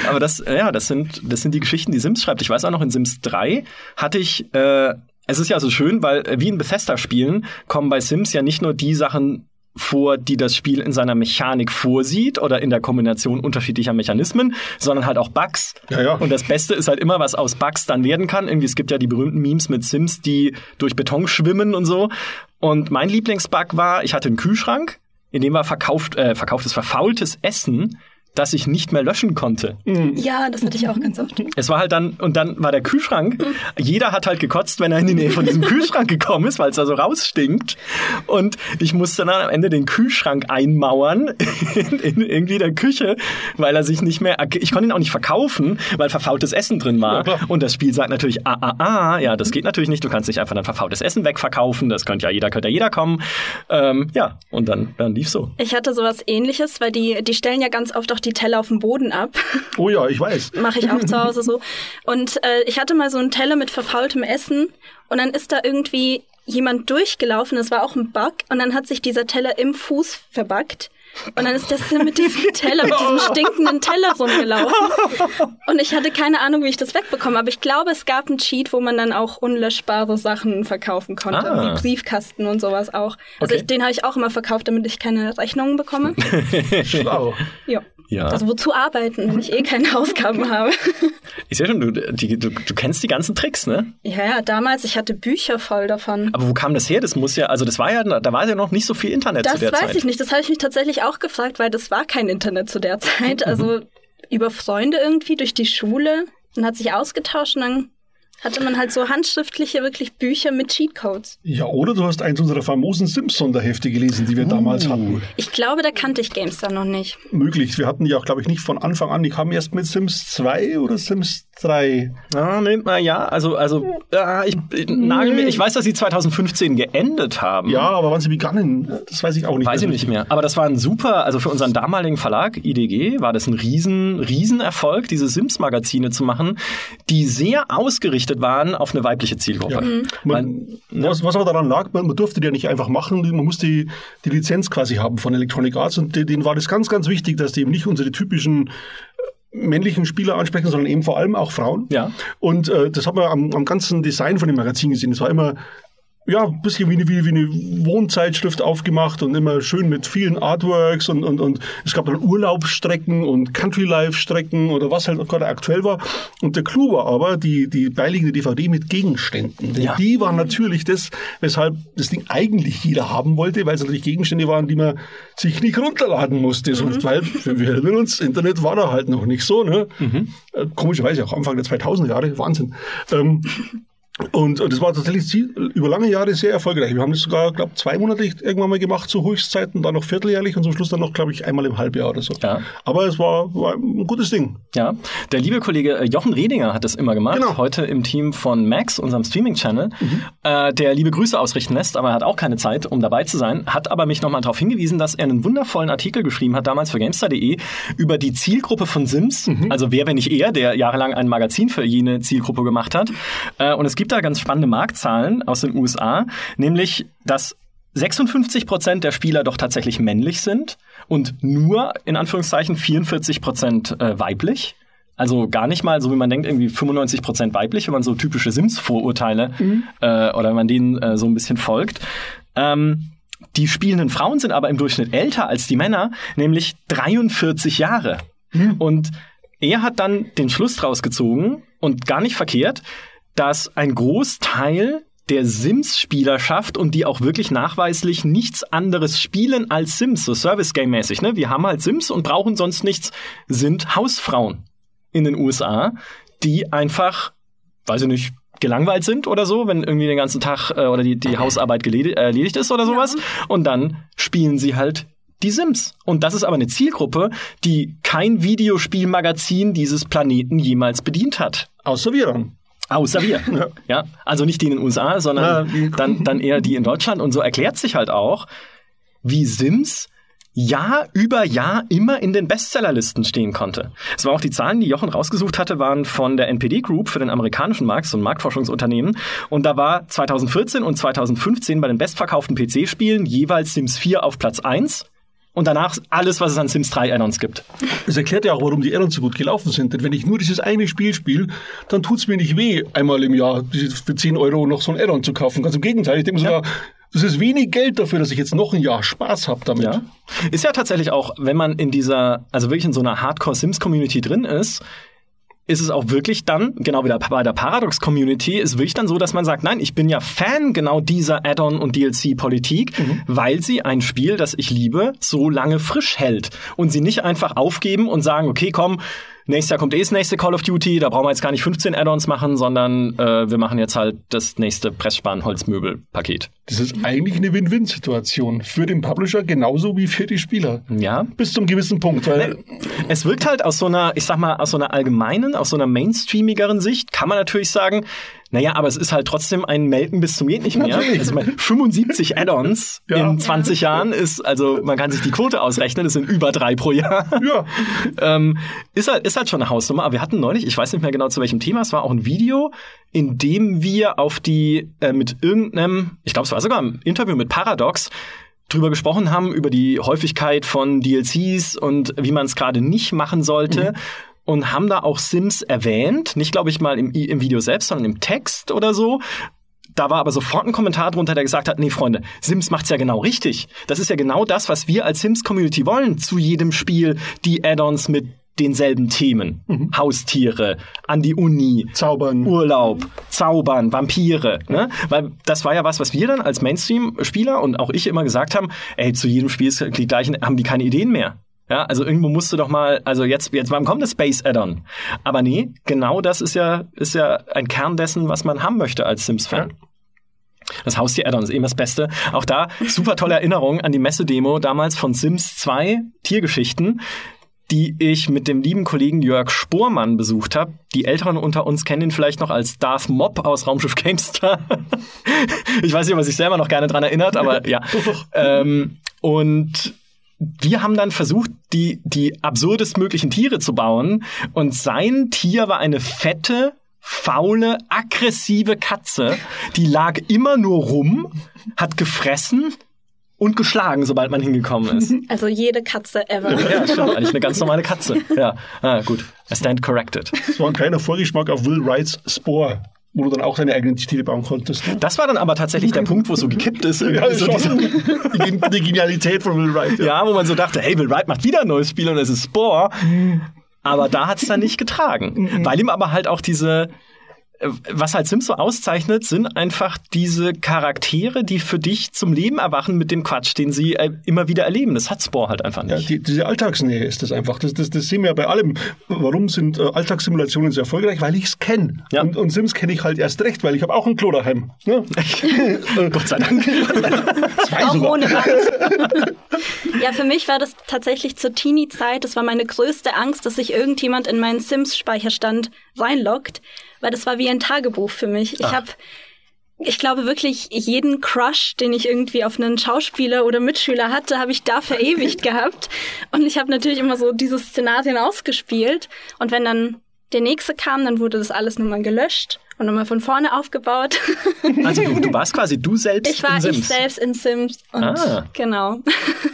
Aber das, ja, das sind, das sind die Geschichten, die Sims schreibt. Ich weiß auch noch, in Sims 3 hatte ich, äh, es ist ja so schön, weil äh, wie in Bethesda-Spielen kommen bei Sims ja nicht nur die Sachen vor, die das Spiel in seiner Mechanik vorsieht oder in der Kombination unterschiedlicher Mechanismen, sondern halt auch Bugs. Ja, ja. Und das Beste ist halt immer, was aus Bugs dann werden kann. Irgendwie, es gibt ja die berühmten Memes mit Sims, die durch Beton schwimmen und so. Und mein Lieblingsbug war, ich hatte einen Kühlschrank, in dem war verkauft, äh, verkauftes verfaultes Essen das ich nicht mehr löschen konnte. Mhm. Ja, das hatte ich auch ganz oft. Es war halt dann, und dann war der Kühlschrank. Jeder hat halt gekotzt, wenn er in die Nähe von diesem Kühlschrank gekommen ist, weil es da so rausstinkt. Und ich musste dann am Ende den Kühlschrank einmauern in, in irgendwie der Küche, weil er sich nicht mehr, ich konnte ihn auch nicht verkaufen, weil verfaultes Essen drin war. Ja, und das Spiel sagt natürlich, ah, ah, ah, ja, das geht natürlich nicht. Du kannst nicht einfach dann verfaultes Essen wegverkaufen. Das könnte ja jeder, könnte ja jeder kommen. Ähm, ja, und dann, dann lief so. Ich hatte sowas ähnliches, weil die, die stellen ja ganz oft auch die Teller auf dem Boden ab. Oh ja, ich weiß. Mache ich auch zu Hause so. Und äh, ich hatte mal so einen Teller mit verfaultem Essen und dann ist da irgendwie jemand durchgelaufen, das war auch ein Bug, und dann hat sich dieser Teller im Fuß verbuggt. Und dann ist Sim mit diesem Teller, mit diesem stinkenden Teller rumgelaufen. Und ich hatte keine Ahnung, wie ich das wegbekomme. Aber ich glaube, es gab einen Cheat, wo man dann auch unlöschbare Sachen verkaufen konnte. Ah. Wie Briefkasten und sowas auch. Also okay. ich, den habe ich auch immer verkauft, damit ich keine Rechnungen bekomme. Schlau. Ja. Ja. Also wozu arbeiten, wenn ich eh keine Ausgaben habe? Ich sehe schon, du, die, du, du kennst die ganzen Tricks, ne? Ja, ja, damals, ich hatte Bücher voll davon. Aber wo kam das her? Das muss ja, also das war ja, da war ja noch nicht so viel Internet das zu der Zeit. Das weiß ich nicht, das habe ich mich tatsächlich auch gefragt, weil das war kein Internet zu der Zeit. Also über Freunde irgendwie durch die Schule und hat sich ausgetauscht und dann hatte man halt so handschriftliche wirklich Bücher mit Cheatcodes. Ja, oder du hast eins unserer famosen Sims-Sonderhefte gelesen, die wir uh. damals hatten. Ich glaube, da kannte ich GameStar noch nicht. Möglich. Wir hatten ja auch, glaube ich, nicht von Anfang an. Die kamen erst mit Sims 2 oder Sims 3. Ah, nee, na ja, also, also äh, ich, ich, nagel mir, ich weiß, dass sie 2015 geendet haben. Ja, aber wann sie begannen, das weiß ich auch nicht. Weiß ich nicht mehr. Aber das war ein super, also für unseren damaligen Verlag, IDG, war das ein riesen, riesen Erfolg, diese Sims-Magazine zu machen, die sehr ausgerichtet waren auf eine weibliche Zielgruppe. Ja. Mhm. Man, ne? was, was aber daran lag, man, man, durfte die ja nicht einfach machen, man musste die, die Lizenz quasi haben von Electronic Arts und denen war das ganz, ganz wichtig, dass die eben nicht unsere typischen männlichen Spieler ansprechen, sondern eben vor allem auch Frauen. Ja. Und äh, das hat man am, am ganzen Design von dem Magazin gesehen. Es war immer ja, ein bisschen wie eine, wie, wie eine Wohnzeitschrift aufgemacht und immer schön mit vielen Artworks und, und, und es gab dann Urlaubsstrecken und Country-Life-Strecken oder was halt gerade aktuell war. Und der Clou war aber die, die beiliegende DVD mit Gegenständen. Denn ja. die waren natürlich das, weshalb das Ding eigentlich jeder haben wollte, weil es natürlich Gegenstände waren, die man sich nicht runterladen musste. Mhm. Sonst, weil, wir erinnern uns, Internet war da halt noch nicht so. Ne? Mhm. Äh, komischerweise auch Anfang der 2000er Jahre, Wahnsinn. Ähm, und, und das war tatsächlich über lange Jahre sehr erfolgreich. Wir haben das sogar, glaube ich, zweimonatlich irgendwann mal gemacht zu Höchstzeiten, dann noch vierteljährlich und zum Schluss dann noch, glaube ich, einmal im Halbjahr oder so. Ja. Aber es war, war ein gutes Ding. Ja, der liebe Kollege äh, Jochen Redinger hat das immer gemacht, genau. heute im Team von Max, unserem Streaming-Channel, mhm. äh, der liebe Grüße ausrichten lässt, aber er hat auch keine Zeit, um dabei zu sein, hat aber mich nochmal darauf hingewiesen, dass er einen wundervollen Artikel geschrieben hat, damals für GameStar.de, über die Zielgruppe von Sims, mhm. also wer, wenn nicht er, der jahrelang ein Magazin für jene Zielgruppe gemacht hat. Äh, und es gibt da ganz spannende Marktzahlen aus den USA, nämlich dass 56 Prozent der Spieler doch tatsächlich männlich sind und nur in Anführungszeichen 44 Prozent äh, weiblich. Also gar nicht mal, so wie man denkt, irgendwie 95 Prozent weiblich, wenn man so typische Sims-Vorurteile mhm. äh, oder wenn man denen äh, so ein bisschen folgt. Ähm, die spielenden Frauen sind aber im Durchschnitt älter als die Männer, nämlich 43 Jahre. Mhm. Und er hat dann den Schluss draus gezogen und gar nicht verkehrt, dass ein Großteil der Sims-Spielerschaft und die auch wirklich nachweislich nichts anderes spielen als Sims, so Service-Game-mäßig. Ne? Wir haben halt Sims und brauchen sonst nichts, sind Hausfrauen in den USA, die einfach, weiß ich nicht, gelangweilt sind oder so, wenn irgendwie den ganzen Tag äh, oder die, die Hausarbeit erledigt ist oder sowas. Ja. Und dann spielen sie halt die Sims. Und das ist aber eine Zielgruppe, die kein Videospielmagazin dieses Planeten jemals bedient hat. Außer wir dann. Außer wir. Ja. ja. Also nicht die in den USA, sondern ja. dann, dann eher die in Deutschland. Und so erklärt sich halt auch, wie Sims Jahr über Jahr immer in den Bestsellerlisten stehen konnte. Es war auch die Zahlen, die Jochen rausgesucht hatte, waren von der NPD Group für den amerikanischen Markt, so ein Marktforschungsunternehmen. Und da war 2014 und 2015 bei den bestverkauften PC-Spielen jeweils Sims 4 auf Platz 1 und danach alles, was es an Sims 3 Add-ons gibt. Das erklärt ja auch, warum die Add-ons so gut gelaufen sind. Denn wenn ich nur dieses eine Spiel spiele, dann tut es mir nicht weh, einmal im Jahr für 10 Euro noch so ein Add-on zu kaufen. Ganz im Gegenteil, ich denke ja. sogar, das ist wenig Geld dafür, dass ich jetzt noch ein Jahr Spaß habe damit. Ja. Ist ja tatsächlich auch, wenn man in dieser, also wirklich in so einer Hardcore-Sims-Community drin ist, ist es auch wirklich dann, genau wie bei der Paradox-Community, ist wirklich dann so, dass man sagt, nein, ich bin ja Fan genau dieser Add-on- und DLC-Politik, mhm. weil sie ein Spiel, das ich liebe, so lange frisch hält und sie nicht einfach aufgeben und sagen, okay, komm, nächstes Jahr kommt eh das nächste Call of Duty, da brauchen wir jetzt gar nicht 15 Add-ons machen, sondern äh, wir machen jetzt halt das nächste Pressspan-Holzmöbel-Paket. Das ist eigentlich eine Win-Win-Situation für den Publisher genauso wie für die Spieler. Ja. Bis zum gewissen Punkt. Weil es wirkt halt aus so einer, ich sag mal, aus so einer allgemeinen, aus so einer mainstreamigeren Sicht, kann man natürlich sagen, naja, aber es ist halt trotzdem ein Melken bis zum geht nicht mehr. Also 75 Add-ons ja. in 20 Jahren ist, also man kann sich die Quote ausrechnen, das sind über drei pro Jahr. Ja. ähm, ist, halt, ist halt schon eine Hausnummer. Aber wir hatten neulich, ich weiß nicht mehr genau zu welchem Thema, es war auch ein Video, in dem wir auf die äh, mit irgendeinem, ich glaube, es war sogar ein Interview mit Paradox, drüber gesprochen haben, über die Häufigkeit von DLCs und wie man es gerade nicht machen sollte. Mhm und haben da auch Sims erwähnt. Nicht, glaube ich, mal im, im Video selbst, sondern im Text oder so. Da war aber sofort ein Kommentar drunter, der gesagt hat, nee, Freunde, Sims macht's ja genau richtig. Das ist ja genau das, was wir als Sims-Community wollen. Zu jedem Spiel die Add-ons mit denselben Themen. Mhm. Haustiere, an die Uni, Zaubern, Urlaub, Zaubern, Vampire. Ne? Weil das war ja was, was wir dann als Mainstream-Spieler und auch ich immer gesagt haben, ey, zu jedem Spiel ist die gleichen, haben die keine Ideen mehr. Ja, also irgendwo musst du doch mal, also jetzt, jetzt wann kommt das Space Add-on? Aber nee, genau das ist ja, ist ja ein Kern dessen, was man haben möchte als Sims-Fan. Ja. Das Haustier-Add-on ist eben das Beste. Auch da super tolle Erinnerung an die Messe-Demo damals von Sims 2 Tiergeschichten, die ich mit dem lieben Kollegen Jörg Spormann besucht habe. Die Älteren unter uns kennen ihn vielleicht noch als Darth Mob aus Raumschiff Gamestar. ich weiß nicht, was sich selber noch gerne dran erinnert, aber ja. ähm, und wir haben dann versucht, die, die absurdestmöglichen Tiere zu bauen. Und sein Tier war eine fette, faule, aggressive Katze. Die lag immer nur rum, hat gefressen und geschlagen, sobald man hingekommen ist. Also jede Katze ever. Ja, stimmt. Eigentlich eine ganz normale Katze. Ja, ah, gut. I stand corrected. Das war ein kleiner Vorgeschmack auf Will Wrights Spore wo du dann auch deine eigenen Tiere bauen konntest. Ne? Das war dann aber tatsächlich der Punkt, wo es so gekippt ist. ja, so die, die, Genialität von Will Wright. Ja. ja. wo man so dachte, hey, Will Wright macht wieder ein neues Spiel und es ist Spore. Aber da hat es dann nicht getragen. Mhm. weil ihm aber halt auch diese, was halt Sims so auszeichnet, sind einfach diese Charaktere, die für dich zum Leben erwachen mit dem Quatsch, den sie äh, immer wieder erleben. Das hat Spore halt einfach nicht. Ja, die, diese Alltagsnähe ist das einfach. Das, das, das sehen wir ja bei allem. Warum sind äh, Alltagssimulationen so erfolgreich? Weil ich es kenne. Ja. Und, und, Sims kenne ich halt erst recht, weil ich habe auch ein Klo daheim. Ja? Gott sei Dank. Zwei auch sogar. ohne Wand. ja, für mich war das tatsächlich zur Teenie-Zeit, das war meine größte Angst, dass sich irgendjemand in meinen Sims-Speicherstand reinloggt weil das war wie ein Tagebuch für mich. Ich habe ich glaube wirklich, jeden Crush, den ich irgendwie auf einen Schauspieler oder Mitschüler hatte, habe ich da verewigt gehabt. Und ich habe natürlich immer so diese Szenarien ausgespielt. Und wenn dann der nächste kam, dann wurde das alles nochmal gelöscht und nochmal von vorne aufgebaut. Also du, du, warst quasi du selbst ich war in Sims? Ich selbst in Sims. Und ah. Genau.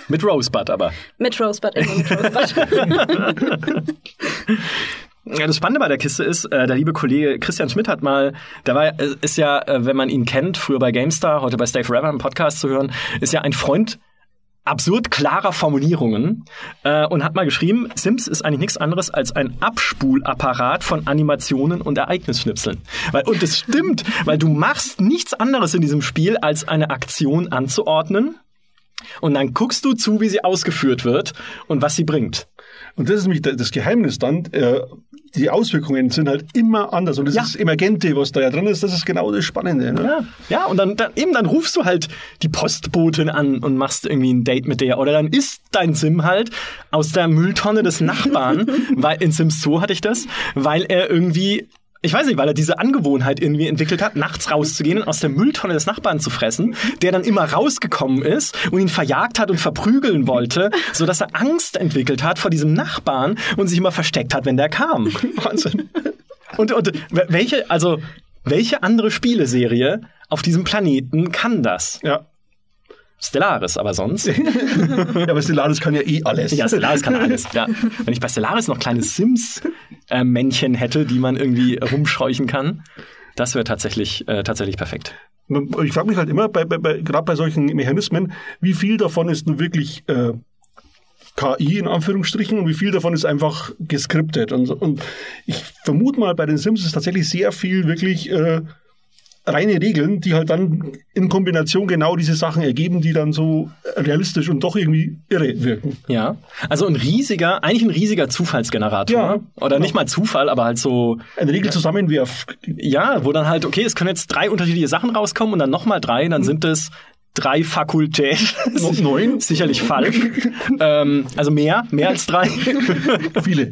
Mit Rosebud aber? Mit Rosebud, immer mit Rosebud. Ja, das Spannende bei der Kiste ist, äh, der liebe Kollege Christian Schmidt hat mal, da war, äh, ist ja, äh, wenn man ihn kennt, früher bei GameStar, heute bei Stay Forever im Podcast zu hören, ist ja ein Freund absurd klarer Formulierungen äh, und hat mal geschrieben, Sims ist eigentlich nichts anderes als ein Abspulapparat von Animationen und Ereignisschnipseln. Weil, und es stimmt, weil du machst nichts anderes in diesem Spiel, als eine Aktion anzuordnen und dann guckst du zu, wie sie ausgeführt wird und was sie bringt. Und das ist nämlich das Geheimnis dann. Äh, die Auswirkungen sind halt immer anders. Und das ja. ist Emergente, was da ja drin ist, das ist genau das Spannende. Ne? Ja, ja, und dann, dann, eben dann rufst du halt die Postbotin an und machst irgendwie ein Date mit der. Oder dann isst dein Sim halt aus der Mülltonne des Nachbarn, weil in Sims 2 hatte ich das, weil er irgendwie ich weiß nicht, weil er diese Angewohnheit irgendwie entwickelt hat, nachts rauszugehen und aus der Mülltonne des Nachbarn zu fressen, der dann immer rausgekommen ist und ihn verjagt hat und verprügeln wollte, so dass er Angst entwickelt hat vor diesem Nachbarn und sich immer versteckt hat, wenn der kam. Wahnsinn. Und, und welche, also welche andere Spieleserie auf diesem Planeten kann das? Ja. Stellaris, aber sonst. ja, aber Stellaris kann ja eh alles. Ja, Stellaris kann alles. Ja. Wenn ich bei Stellaris noch kleine Sims-Männchen äh, hätte, die man irgendwie rumscheuchen kann, das wäre tatsächlich, äh, tatsächlich perfekt. Ich frage mich halt immer, bei, bei, bei, gerade bei solchen Mechanismen, wie viel davon ist nun wirklich äh, KI in Anführungsstrichen und wie viel davon ist einfach geskriptet. Und, und ich vermute mal, bei den Sims ist tatsächlich sehr viel wirklich äh, reine Regeln, die halt dann in Kombination genau diese Sachen ergeben, die dann so realistisch und doch irgendwie irre wirken. Ja, also ein riesiger, eigentlich ein riesiger Zufallsgenerator. Ja, Oder nicht mal Zufall, aber halt so. Ein Regelzusammenwurf. Ja, wo dann halt, okay, es können jetzt drei unterschiedliche Sachen rauskommen und dann nochmal drei, dann mhm. sind es drei Fakultäten. Noch neun? Sicherlich falsch. ähm, also mehr, mehr als drei. Viele.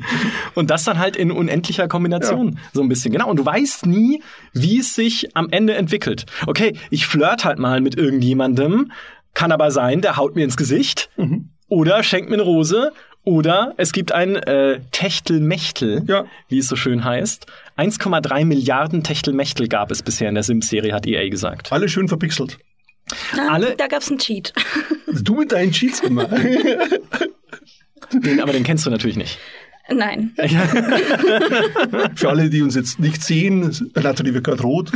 Und das dann halt in unendlicher Kombination. Ja. So ein bisschen. Genau. Und du weißt nie, wie es sich am Ende entwickelt. Okay, ich flirt halt mal mit irgendjemandem. Kann aber sein, der haut mir ins Gesicht. Mhm. Oder schenkt mir eine Rose. Oder es gibt ein äh, Techtelmechtel, ja. wie es so schön heißt. 1,3 Milliarden Techtelmechtel gab es bisher in der Sims-Serie, hat EA gesagt. Alle schön verpixelt. Ah, Alle, da gab es einen Cheat. Du mit deinen Cheats immer. den, aber den kennst du natürlich nicht. Nein. Für alle, die uns jetzt nicht sehen, Nathalie wird gerade rot.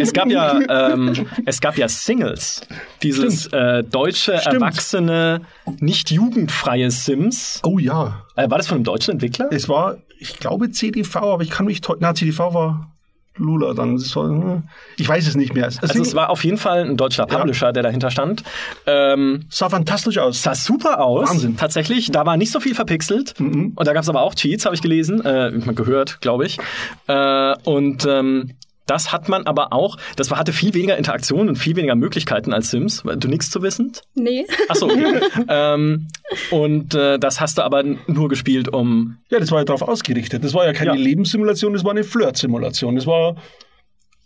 Es gab ja, ähm, es gab ja Singles. Dieses äh, deutsche, Stimmt. erwachsene, nicht jugendfreie Sims. Oh ja. Äh, war das von einem deutschen Entwickler? Es war, ich glaube, CDV, aber ich kann mich. Na, CDV war Lula dann. War, ich weiß es nicht mehr. Es also es war auf jeden Fall ein deutscher Publisher, ja. der dahinter stand. Ähm, sah fantastisch aus. Sah super aus. Wahnsinn. Tatsächlich. Da war nicht so viel verpixelt. Mhm. Und da gab es aber auch Cheats, habe ich gelesen. Äh, gehört, glaube ich. Äh, und ähm, das hat man aber auch, das hatte viel weniger Interaktion und viel weniger Möglichkeiten als Sims. Du nichts zu wissend? Nee. Achso, okay. ähm, und äh, das hast du aber nur gespielt, um. Ja, das war ja darauf ausgerichtet. Das war ja keine ja. Lebenssimulation, das war eine Flirt-Simulation. Das war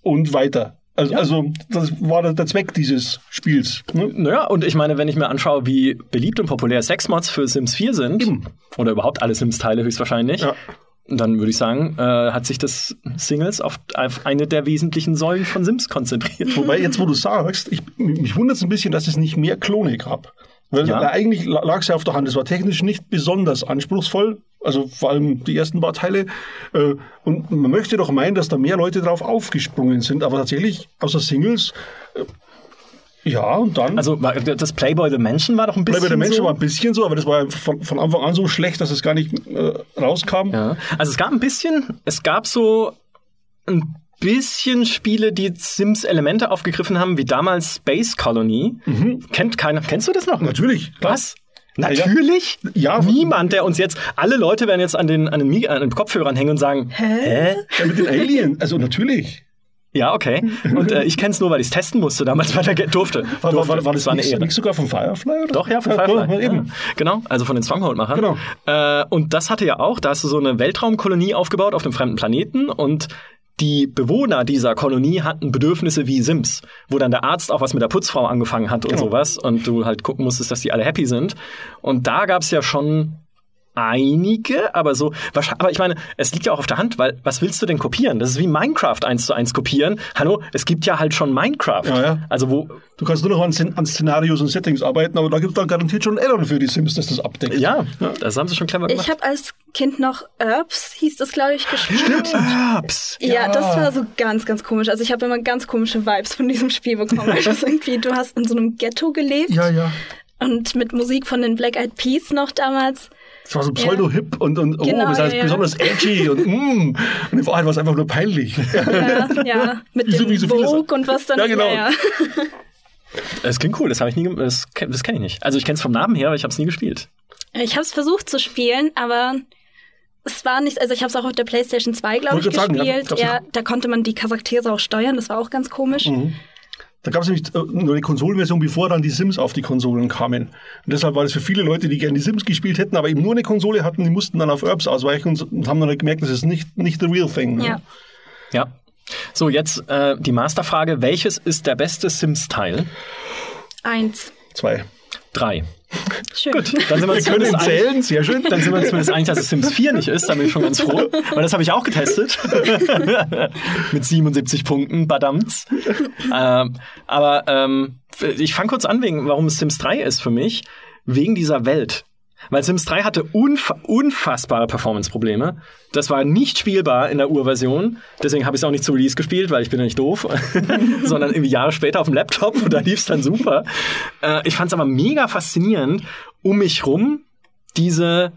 und weiter. Also, ja. also, das war der Zweck dieses Spiels. Ne? Naja, und ich meine, wenn ich mir anschaue, wie beliebt und populär Sexmods für Sims 4 sind, Eben. oder überhaupt alle Sims-Teile höchstwahrscheinlich, ja dann würde ich sagen, äh, hat sich das Singles auf, auf, eine der wesentlichen Säulen von Sims konzentriert. Wobei, jetzt wo du sagst, ich, mich wundert es ein bisschen, dass es nicht mehr Klone gab. Weil ja. eigentlich lag es ja auf der Hand. Es war technisch nicht besonders anspruchsvoll. Also vor allem die ersten paar Teile. Äh, und man möchte doch meinen, dass da mehr Leute drauf aufgesprungen sind. Aber tatsächlich, außer Singles, äh, ja, und dann. Also das Playboy the Mansion war doch ein bisschen. Playboy the Mansion so. war ein bisschen so, aber das war von, von Anfang an so schlecht, dass es gar nicht äh, rauskam. Ja. Also es gab ein bisschen, es gab so ein bisschen Spiele, die Sims-Elemente aufgegriffen haben, wie damals Space Colony. Mhm. Kennt keiner. Kennst du das noch? Natürlich. Klar. Was? Natürlich? Ja. Niemand, der uns jetzt, alle Leute werden jetzt an den, an den, an den Kopfhörern hängen und sagen, hä? hä? Ja, mit den Aliens. Also natürlich. Ja, okay. Und äh, ich kenne es nur, weil ich es testen musste damals, weil er durfte. War, durfte. war, war das, war eine nicht, nicht sogar von Firefly? Oder? Doch, ja, von ja, Firefly. Ja, eben. Genau, also von den Stronghold-Machern. Genau. Äh, und das hatte ja auch, da hast du so eine Weltraumkolonie aufgebaut auf einem fremden Planeten und die Bewohner dieser Kolonie hatten Bedürfnisse wie Sims, wo dann der Arzt auch was mit der Putzfrau angefangen hat und genau. sowas und du halt gucken musstest, dass die alle happy sind. Und da gab es ja schon einige, aber so, aber ich meine, es liegt ja auch auf der Hand, weil was willst du denn kopieren? Das ist wie Minecraft eins zu eins kopieren. Hallo, es gibt ja halt schon Minecraft. Ja, ja. Also wo. Du kannst nur noch an, an Szenarios und Settings arbeiten, aber da gibt es dann garantiert schon Addon für die Sims, dass das abdeckt. Ja, ja. das haben sie schon clever gemacht. Ich habe als Kind noch Herbs, hieß das, glaube ich, gespielt. Stimmt, Herbs. Ja. ja, das war so ganz, ganz komisch. Also ich habe immer ganz komische Vibes von diesem Spiel bekommen. also irgendwie, du hast in so einem Ghetto gelebt. Ja, ja. und mit Musik von den Black Eyed Peas noch damals. Das war so pseudo-hip und, und oh, Genau, das heißt ja, ja. besonders edgy und mm. Und in Wahrheit war es einfach nur peinlich. Ja, ja, mit so- dem so Vogue und was dann. Ja, genau. Ja, ja. Das klingt cool, das habe ich nie, das, das kenne ich nicht. Also ich kenne es vom Namen her, aber ich habe es nie gespielt. Ich habe es versucht zu spielen, aber es war nicht, also ich habe es auch auf der PlayStation 2, glaube ich, gerade sagen, ja, gespielt. Ja, da konnte man die Charaktere auch steuern, das war auch ganz komisch. Mhm. Da gab es nämlich äh, nur eine Konsolenversion, bevor dann die Sims auf die Konsolen kamen. Und deshalb war das für viele Leute, die gerne die Sims gespielt hätten, aber eben nur eine Konsole hatten, die mussten dann auf Herbs ausweichen und, und haben dann halt gemerkt, das ist nicht, nicht the real thing. ne? Ja. Ja. So, jetzt äh, die Masterfrage. Welches ist der beste Sims-Teil? Eins. Zwei. Drei. Schön. Gut, dann sind wir Wir können zumindest einig- zählen, sehr schön. Dann sind wir zumindest einig, dass es Sims 4 nicht ist. Da bin ich schon ganz froh. Weil das habe ich auch getestet. Mit 77 Punkten, badamts. ähm, aber ähm, ich fange kurz an, wegen, warum es Sims 3 ist für mich. Wegen dieser Welt. Weil Sims 3 hatte unfa unfassbare Performance-Probleme. Das war nicht spielbar in der Urversion. Deswegen habe ich es auch nicht zu Release gespielt, weil ich bin ja nicht doof. Sondern irgendwie Jahre später auf dem Laptop und da lief es dann super. Äh, ich fand es aber mega faszinierend, um mich rum diese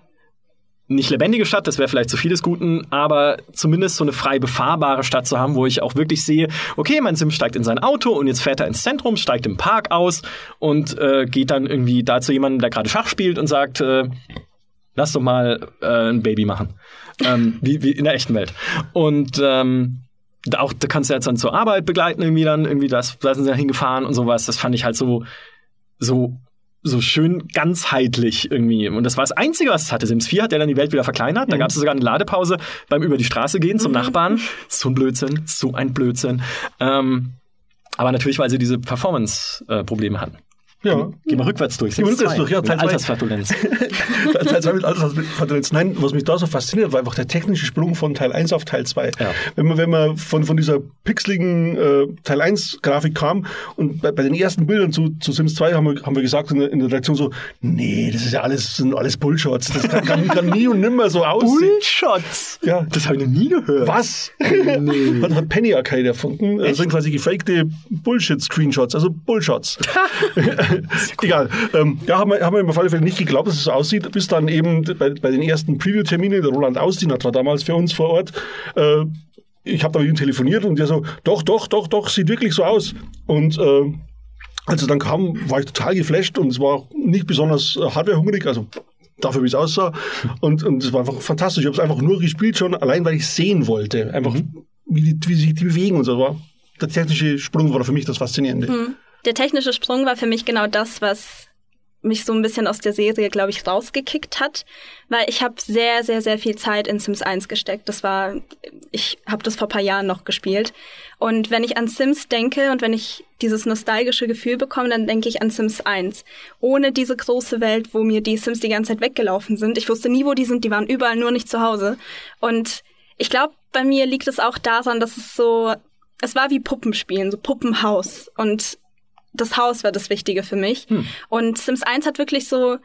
nicht lebendige Stadt, das wäre vielleicht zu viel des Guten, aber zumindest so eine frei befahrbare Stadt zu haben, wo ich auch wirklich sehe, okay, mein Sim steigt in sein Auto und jetzt fährt er ins Zentrum, steigt im Park aus und äh, geht dann irgendwie da zu jemandem, der gerade Schach spielt und sagt, äh, lass doch mal äh, ein Baby machen. ähm, wie, wie in der echten Welt. Und ähm, da auch, da kannst du jetzt dann zur Arbeit begleiten, irgendwie dann, irgendwie das, da sind sie hingefahren und sowas. Das fand ich halt so, so so schön ganzheitlich irgendwie. Und das war das Einzige, was es hatte. Sims 4 hat ja dann die Welt wieder verkleinert. Da gab es sogar eine Ladepause beim über die Straße gehen zum Nachbarn. So ein Blödsinn, so ein Blödsinn. Ähm, aber natürlich, weil sie diese Performance-Probleme hatten. Ja. Geh mal rückwärts durch. Geh mal rückwärts 2. durch, ja, Teil. Altersflatulenz. Teil 2 mit Altersfatulenz. Nein, was mich da so fasziniert, war einfach der technische Sprung von Teil 1 auf Teil 2. Ja. Wenn man, wenn man von, von dieser pixeligen äh, Teil 1 Grafik kam und bei, bei den ersten Bildern zu, zu Sims 2 haben wir, haben wir gesagt in der, in der Redaktion so, nee, das ist ja alles, sind alles Bullshots. Das kann, kann, kann nie und nimmer so aussehen. Bullshots! Ja. Das habe ich noch nie gehört. Was? Hat, hat Penny Arcade erfunden. Das sind quasi gefakte Bullshit-Screenshots, also Bullshots. Egal. Ähm, ja, haben wir, haben wir auf alle Fälle nicht geglaubt, dass es so aussieht, bis dann eben bei, bei den ersten Preview-Terminen, der Roland Ausdiener war damals für uns vor Ort, äh, ich habe da mit ihm telefoniert und der so, doch, doch, doch, doch, sieht wirklich so aus. Und äh, als er dann kam, war ich total geflasht und es war nicht besonders äh, hardwarehungrig, also dafür, wie es aussah. Und, und es war einfach fantastisch. Ich habe es einfach nur gespielt schon, allein weil ich sehen wollte. Einfach, wie, die, wie sich die bewegen und so. War, der technische Sprung war für mich das Faszinierende. Der technische Sprung war für mich genau das, was mich so ein bisschen aus der Serie, glaube ich, rausgekickt hat, weil ich habe sehr, sehr, sehr viel Zeit in Sims 1 gesteckt. Das war, ich habe das vor paar Jahren noch gespielt. Und wenn ich an Sims denke und wenn ich dieses nostalgische Gefühl bekomme, dann denke ich an Sims 1. Ohne diese große Welt, wo mir die Sims die ganze Zeit weggelaufen sind. Ich wusste nie, wo die sind, die waren überall nur nicht zu Hause. Und ich glaube, bei mir liegt es auch daran, dass es so, es war wie Puppenspielen, so Puppenhaus. Und das Haus war das Wichtige für mich. Und Sims 1 hat wirklich so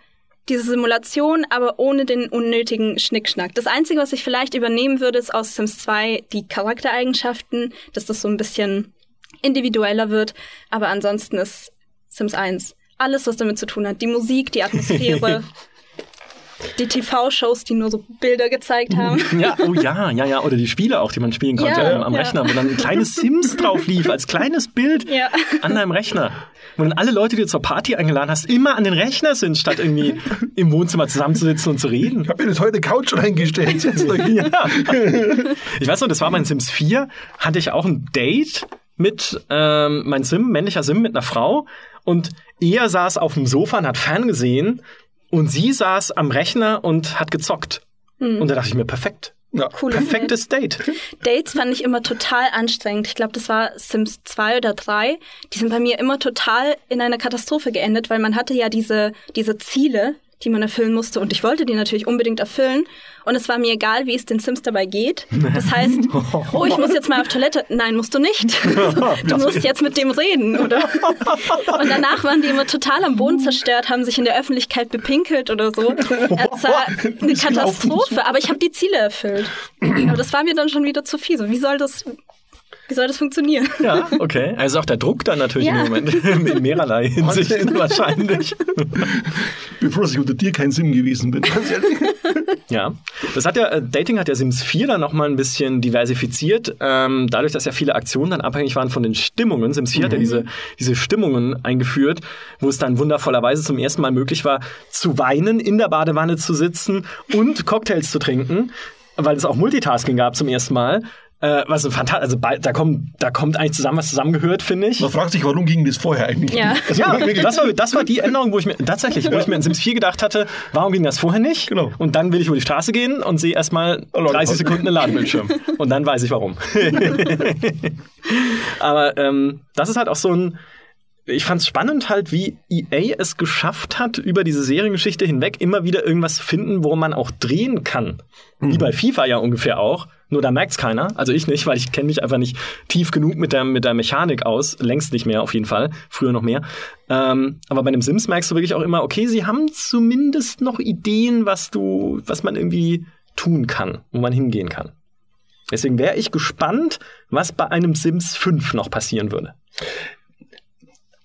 diese Simulation, aber ohne den unnötigen Schnickschnack. Das Einzige, was ich vielleicht übernehmen würde, ist aus Sims 2 die Charaktereigenschaften, dass das so ein bisschen individueller wird. Aber ansonsten ist Sims 1 alles, was damit zu tun hat. Die Musik, die Atmosphäre, die TV-Shows, die nur so Bilder gezeigt haben. Ja, oh ja, ja, ja. Oder die Spiele auch, die man spielen konnte Ja, ähm, am ja. Rechner, wo dann ein kleines Sims drauf lief, als kleines Bild Ja. an deinem Rechner. Wo dann alle Leute, die du zur Party eingeladen hast, immer an den Rechner sind, statt irgendwie im Wohnzimmer zusammenzusitzen und zu reden. Ich habe mir das heute Couch reingestellt. Ich weiß noch, das war mein Sims 4, hatte ich auch ein Date mit ähm, mein Sim, männlicher Sim mit einer Frau und er saß auf dem Sofa und hat ferngesehen und sie saß am Rechner und hat gezockt. Und da dachte ich mir, perfekt. Ja. Cooles Perfektes Date. Dates fand ich immer total anstrengend. Ich glaube, das war Sims 2 oder 3. Die sind bei mir immer total in einer Katastrophe geendet, weil man hatte ja diese, diese Ziele, die man erfüllen musste. Und ich wollte die natürlich unbedingt erfüllen. Und es war mir egal, wie es den Sims dabei geht. Das heißt, oh, ich muss jetzt mal auf Toilette. Nein, musst du nicht. Du musst jetzt mit dem reden, oder? Und danach waren die immer total am Boden zerstört, haben sich in der Öffentlichkeit bepinkelt oder so. Es war eine Katastrophe, aber ich habe die Ziele erfüllt. Aber das war mir dann schon wieder zu viel. So, wie soll das Wie soll das funktionieren? Ja, okay. Also auch der Druck dann natürlich ja. im Moment in mehrerlei Hinsicht wahrscheinlich. Bevor ich unter dir kein Sim gewesen bin, ganz ehrlich. Ja, das hat ja, äh, Dating hat ja Sims 4 dann nochmal ein bisschen diversifiziert, ähm, dadurch, dass ja viele Aktionen dann abhängig waren von den Stimmungen. Sims 4 mhm. hat ja mhm. diese, diese Stimmungen eingeführt, wo es dann wundervollerweise zum ersten Mal möglich war, zu weinen, in der Badewanne zu sitzen und Cocktails zu trinken weil es auch Multitasking gab zum ersten Mal. Äh, was fantastisch, also da kommt, da kommt eigentlich zusammen, was zusammengehört, finde ich. Man fragt sich, warum ging das vorher eigentlich? Ja, das, ja, das, war, das war die Änderung, wo ich mir tatsächlich, wo ich mir in Sims 4 gedacht hatte, warum ging das vorher nicht? Genau. Und dann will ich über die Straße gehen und sehe erstmal 30 Sekunden einen Ladenbildschirm. und dann weiß ich warum. Aber ähm, das ist halt auch so ein ich fand es spannend halt, wie EA es geschafft hat, über diese Seriengeschichte hinweg immer wieder irgendwas zu finden, wo man auch drehen kann. Mhm. Wie bei FIFA ja ungefähr auch. Nur da merkt's keiner. Also ich nicht, weil ich kenne mich einfach nicht tief genug mit der, mit der Mechanik aus. Längst nicht mehr auf jeden Fall. Früher noch mehr. Ähm, aber bei einem Sims merkst du wirklich auch immer, okay, sie haben zumindest noch Ideen, was du, was man irgendwie tun kann, wo man hingehen kann. Deswegen wäre ich gespannt, was bei einem Sims 5 noch passieren würde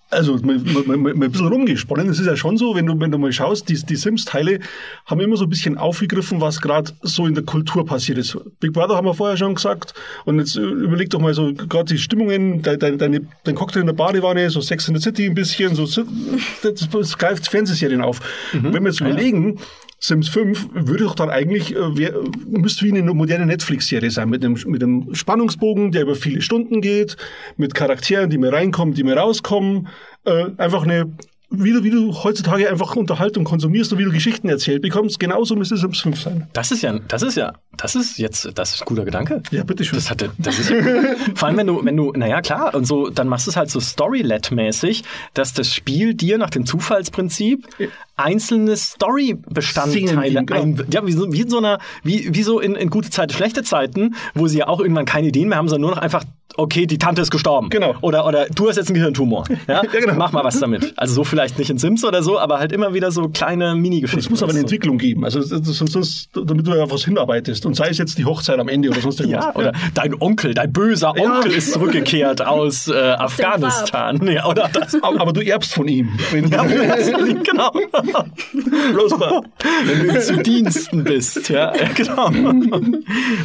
also mal, mal, mal, ein bisschen rumgesponnen. Es ist ja schon so, wenn du, wenn du mal schaust, die, die Sims-Teile haben immer so ein bisschen aufgegriffen, was gerade so in der Kultur passiert ist. Big Brother haben wir vorher schon gesagt. Und jetzt überleg doch mal so gerade die Stimmungen, de, de, deine, dein Cocktail in der Badewanne, so Sex in the City ein bisschen, so das, das greift Fernsehserien auf. Mhm. Wenn wir jetzt überlegen, Sims 5 würde doch dann eigentlich, äh, müsste wie eine moderne Netflix-Serie sein, mit einem, mit einem Spannungsbogen, der über viele Stunden geht, mit Charakteren, die mir reinkommen, die mir rauskommen, äh, einfach eine wie du, wie du heutzutage einfach Unterhaltung konsumierst und wie du Geschichten erzählt bekommst, genauso müsste Sims 5 sein. Das ist ja, das ist ja, das ist jetzt, das ist ein guter Gedanke. Ja, bitteschön. Das hatte, das ist vor allem wenn du, wenn du, naja, klar, und so, dann machst du es halt so Story-Led-mäßig, dass das Spiel dir nach dem Zufallsprinzip einzelne Story-Bestandteile genau. ein, ja, wie so, wie in so einer, wie, wie so in, in gute Zeiten, schlechte Zeiten, wo sie ja auch irgendwann keine Ideen mehr haben, sondern nur noch einfach okay, die Tante ist gestorben. Genau. Oder, oder du hast jetzt einen Gehirntumor. Ja? ja genau. Mach mal was damit. Also so vielleicht nicht in Sims oder so, aber halt immer wieder so kleine Mini-Geschichten. Es muss aber eine Entwicklung geben, also sonst, damit du ja was hinarbeitest. Und sei es jetzt die Hochzeit am Ende oder sonst irgendwas. Ja, oder ja. dein Onkel, dein böser Onkel ja. ist zurückgekehrt aus äh, Afghanistan. Ja, oder das. Aber, aber, du erbst von ihm. ja, genau. Bloß mal. Wenn du zu Diensten bist. Ja, genau.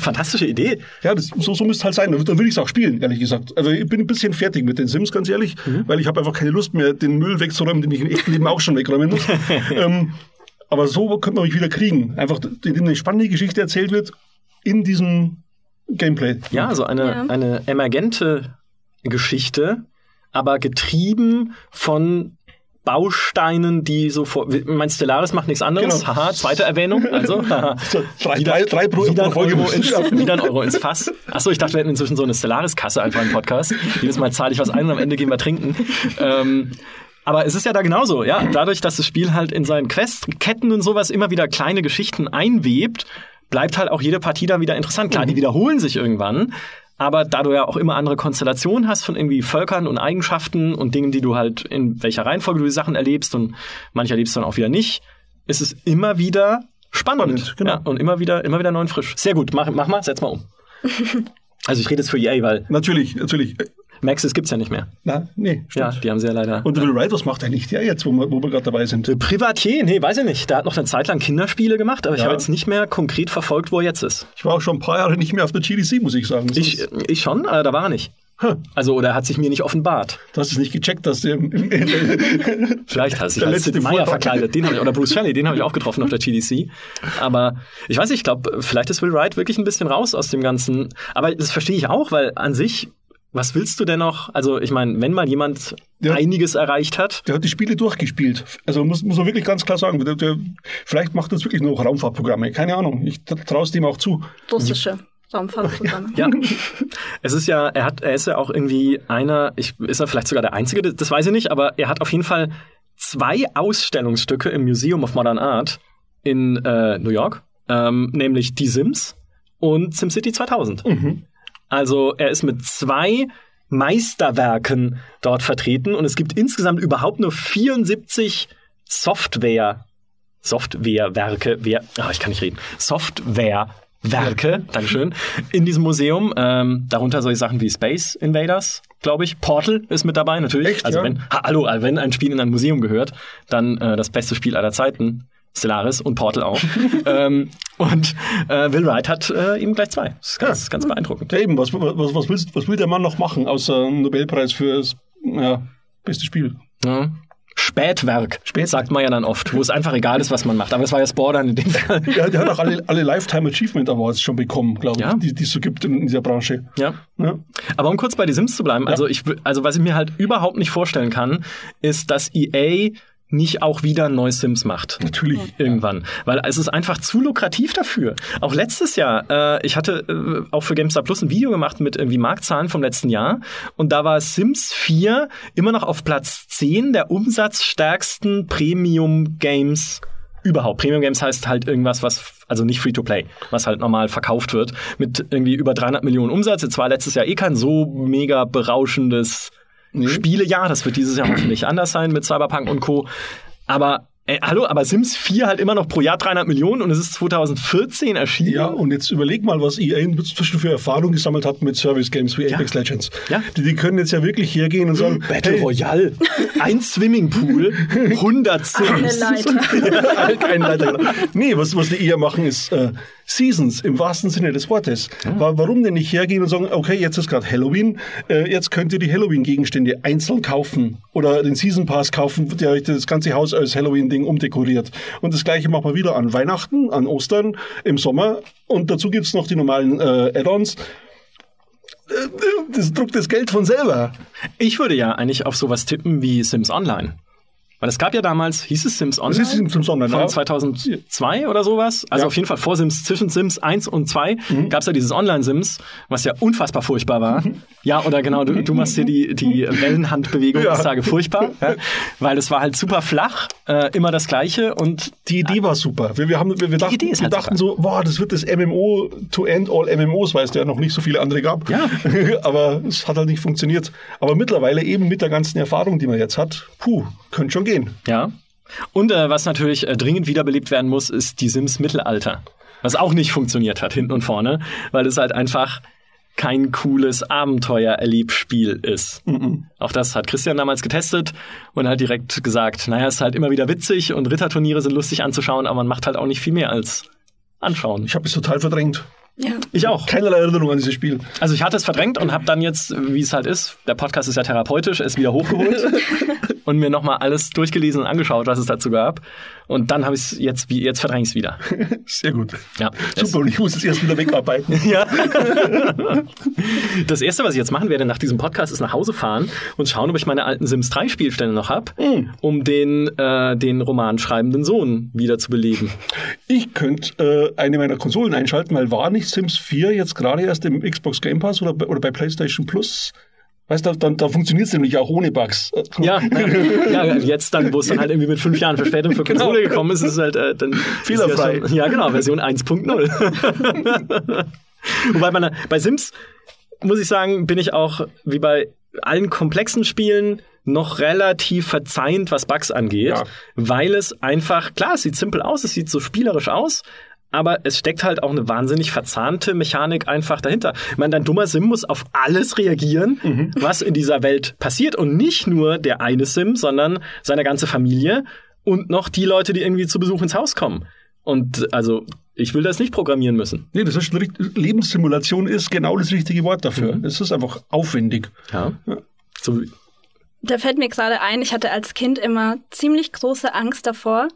Fantastische Idee. Ja, das, so, so müsste es halt sein. Dann würde ich es auch spielen ehrlich gesagt. Also ich bin ein bisschen fertig mit den Sims, ganz ehrlich, mhm. weil ich habe einfach keine Lust mehr, den Müll wegzuräumen, den ich im echten Leben auch schon wegräumen muss. ähm, aber so könnte man mich wieder kriegen. Einfach, indem eine spannende Geschichte erzählt wird in diesem Gameplay. Ja, also eine, ja. eine emergente Geschichte, aber getrieben von Bausteinen, die so vor. Mein Stellaris macht nichts anderes. Genau. Haha, zweite Erwähnung. Also, haha. drei, wieder, drei, drei pro, wieder, ein Euro ins, wieder ein Euro ins Fass. Achso, ich dachte, wir hätten inzwischen so eine Stellaris-Kasse einfach im Podcast. Jedes Mal zahle ich was ein und am Ende gehen wir trinken. Ähm, aber es ist ja da genauso, ja. Dadurch, dass das Spiel halt in seinen Questketten und sowas immer wieder kleine Geschichten einwebt, bleibt halt auch jede Partie da wieder interessant. Klar, die mhm. wiederholen sich irgendwann, aber da du ja auch immer andere Konstellationen hast von irgendwie Völkern und Eigenschaften und Dingen, die du halt in welcher Reihenfolge du die Sachen erlebst und manche erlebst du dann auch wieder nicht, ist es immer wieder spannend. spannend genau. ja, und immer wieder, immer wieder neu und frisch. Sehr gut, mach, mach mal, setz mal um. also ich rede jetzt für EA, weil. Natürlich, natürlich. Maxis gibt's ja nicht mehr. Na, nee, stimmt. Ja, die haben sie ja leider. Und Will Wright, was macht er nicht? Ja, jetzt, wo wir, wir gerade dabei sind. Privatier, nee, weiß ich nicht. Der hat noch eine Zeit lang Kinderspiele gemacht, aber ja. ich habe jetzt nicht mehr konkret verfolgt, wo er jetzt ist. Ich war auch schon ein paar Jahre nicht mehr auf der GDC, muss ich sagen. ich, ich schon, aber da war er nicht. Also, oder er hat sich mir nicht offenbart. Du hast es nicht gecheckt, dass der. Vielleicht hat er sich als Meier verkleidet. Den ich, oder Bruce Shelley, den habe ich auch getroffen auf der GDC. Aber ich weiß nicht, ich glaube, vielleicht ist Will Wright wirklich ein bisschen raus aus dem Ganzen. Aber das verstehe ich auch, weil an sich was willst du denn noch? Also, ich meine, wenn mal jemand der, einiges erreicht hat. Der hat die Spiele durchgespielt. Also, muss, muss man wirklich ganz klar sagen. Der, der, vielleicht macht das wirklich noch Raumfahrtprogramme. Keine Ahnung. Ich traue es dem auch zu. Russische. Raumfahrtprogramme. Ja. es ist ja, er hat, er ist ja auch irgendwie einer, ich, ist er vielleicht sogar der Einzige, das, das weiß ich nicht, aber er hat auf jeden Fall zwei Ausstellungsstücke im Museum of Modern Art in äh, New York, ähm, nämlich Die Sims und SimCity 2000. Mhm. Also er ist mit zwei Meisterwerken dort vertreten und es gibt insgesamt überhaupt nur 74 Software Softwarewerke, wer, ach, ich kann nicht reden, Software Werke, Dankeschön, in diesem Museum. Ähm, darunter solche Sachen wie Space Invaders, glaube ich. Portal ist mit dabei, natürlich. Echt, also ja? wenn, ha, hallo, also wenn ein Spiel in ein Museum gehört, dann äh, das beste Spiel aller Zeiten. Stellaris und Portal auch. ähm, und äh, Will Wright hat äh, ihm gleich zwei. Das ist ganz, ganz beeindruckend. Ja, eben, was, was, was, willst, was will der Mann noch machen, außer Nobelpreis für das ja, beste Spiel? Ja. Spätwerk, sagt man ja dann oft, wo es einfach egal ist, was man macht. Aber es war ja Spore in dem Fall. Ja, der hat auch alle, alle Lifetime Achievement Awards schon bekommen, glaube ich, Ja. die die es so gibt in dieser Branche. Ja. Ja. Aber um kurz bei The Sims zu bleiben, also ich, also was ich mir halt überhaupt nicht vorstellen kann, ist, dass EA nicht auch wieder ein neues Sims macht. Natürlich. Irgendwann. Weil es ist einfach zu lukrativ dafür. Auch letztes Jahr, äh, ich hatte äh, auch für GameStar Plus ein Video gemacht mit irgendwie Marktzahlen vom letzten Jahr. Und da war Sims 4 immer noch auf Platz 10 der umsatzstärksten Premium-Games überhaupt. Premium Games heißt halt irgendwas, was, also nicht Free-to-Play, was halt normal verkauft wird, mit irgendwie über 300 Millionen Umsatz. Jetzt war letztes Jahr eh kein so mega berauschendes Spielejahr. Das wird dieses Jahr hoffentlich anders sein mit Cyberpunk und Co. Aber, ey, hallo, aber Sims 4 halt immer noch pro Jahr 300 Millionen und es ist 2014 erschienen. Ja, und jetzt überleg mal, was EA inzwischen für Erfahrung gesammelt hat mit Service Games wie Apex Legends. Ja. Die, die können jetzt ja wirklich hergehen und sagen, Battle hey, Royale, ein Swimmingpool, 100 Sims. Eine Leiter. Kein Leiter, genau. Nee, was, was die eher machen, ist äh, Seasons im wahrsten Sinne des Wortes. Wa- Warum denn nicht hergehen und sagen, okay, jetzt ist gerade Halloween, äh, jetzt könnt ihr die Halloween-Gegenstände einzeln kaufen oder den Season Pass kaufen, der euch das ganze Haus als Halloween-Ding umdekoriert. Und das gleiche machen wir wieder an Weihnachten, an Ostern, im Sommer und dazu gibt's noch die normalen äh, Add-ons. Äh, Das druckt das Geld von selber. Ich würde ja eigentlich auf sowas tippen wie Sims Online. Weil es gab ja damals, hieß es Sims Online? Das ist Sims Online, Von ja. 2002 oder sowas. Also Ja. auf jeden Fall vor Sims, zwischen Sims 1 und 2 gab es ja dieses Online-Sims, was ja unfassbar furchtbar war. Ja, oder genau, du, du machst hier die, die Wellenhandbewegung, Ja. ich sage furchtbar, ja, weil es war halt super flach, äh, immer das Gleiche und Die Idee war super. Wir, wir, haben, wir, wir dachten, Idee ist wir halt dachten so, boah, das wird das MMO to end all MMOs, weil es ja noch nicht so viele andere gab. Ja. Aber es hat halt nicht funktioniert. Aber mittlerweile eben mit der ganzen Erfahrung, die man jetzt hat, puh, könnte schon gehen. Ja. Und äh, was natürlich äh, dringend wiederbelebt werden muss, ist die Sims Mittelalter. Was auch nicht funktioniert hat, hinten und vorne, weil es halt einfach kein cooles Abenteuer-Erlebspiel ist. Auch das hat Christian damals getestet und hat direkt gesagt, naja, es ist halt immer wieder witzig und Ritterturniere sind lustig anzuschauen, aber man macht halt auch nicht viel mehr als anschauen. Ich habe es total verdrängt. Ja. Ich auch. Keinerlei Erinnerung an dieses Spiel. Also ich hatte es verdrängt und habe dann jetzt, wie es halt ist, der Podcast ist ja therapeutisch, es wieder hochgeholt und mir nochmal alles durchgelesen und angeschaut, was es dazu gab. Und dann habe ich es jetzt, wie- jetzt verdränge ich es wieder. Sehr gut. Ja. Super, und ich muss es erst wieder wegarbeiten. Ja. Das erste, was ich jetzt machen werde nach diesem Podcast, ist nach Hause fahren und schauen, ob ich meine alten Sims 3 Spielstände noch habe, um den, äh, den Roman schreibenden Sohn wieder zu beleben. Ich könnte äh, eine meiner Konsolen einschalten, weil war nicht Sims 4 jetzt gerade erst im Xbox Game Pass oder, oder bei PlayStation Plus? Weißt du, da, da funktioniert es nämlich auch ohne Bugs. Ja, ja, ja, jetzt dann, wo es dann halt irgendwie mit fünf Jahren Verspätung für Konsole gekommen ist, ist es halt äh, dann Fehlerfrei. Ja, schon, ja, genau, Version 1.0. Wobei man bei Sims muss ich sagen, bin ich auch wie bei allen komplexen Spielen noch relativ verzeihend, was Bugs angeht, Ja. weil es einfach, klar, es sieht simpel aus, es sieht so spielerisch aus, aber es steckt halt auch eine wahnsinnig verzahnte Mechanik einfach dahinter. Ich meine, dein dummer Sim muss auf alles reagieren, was in dieser Welt passiert und nicht nur der eine Sim, sondern seine ganze Familie und noch die Leute, die irgendwie zu Besuch ins Haus kommen. Und also, ich will das nicht programmieren müssen. Nee, das ist schon richtig. Lebenssimulation ist genau das richtige Wort dafür. Es ist einfach aufwendig. Ja. So, Da fällt mir gerade ein, ich hatte als Kind immer ziemlich große Angst davor,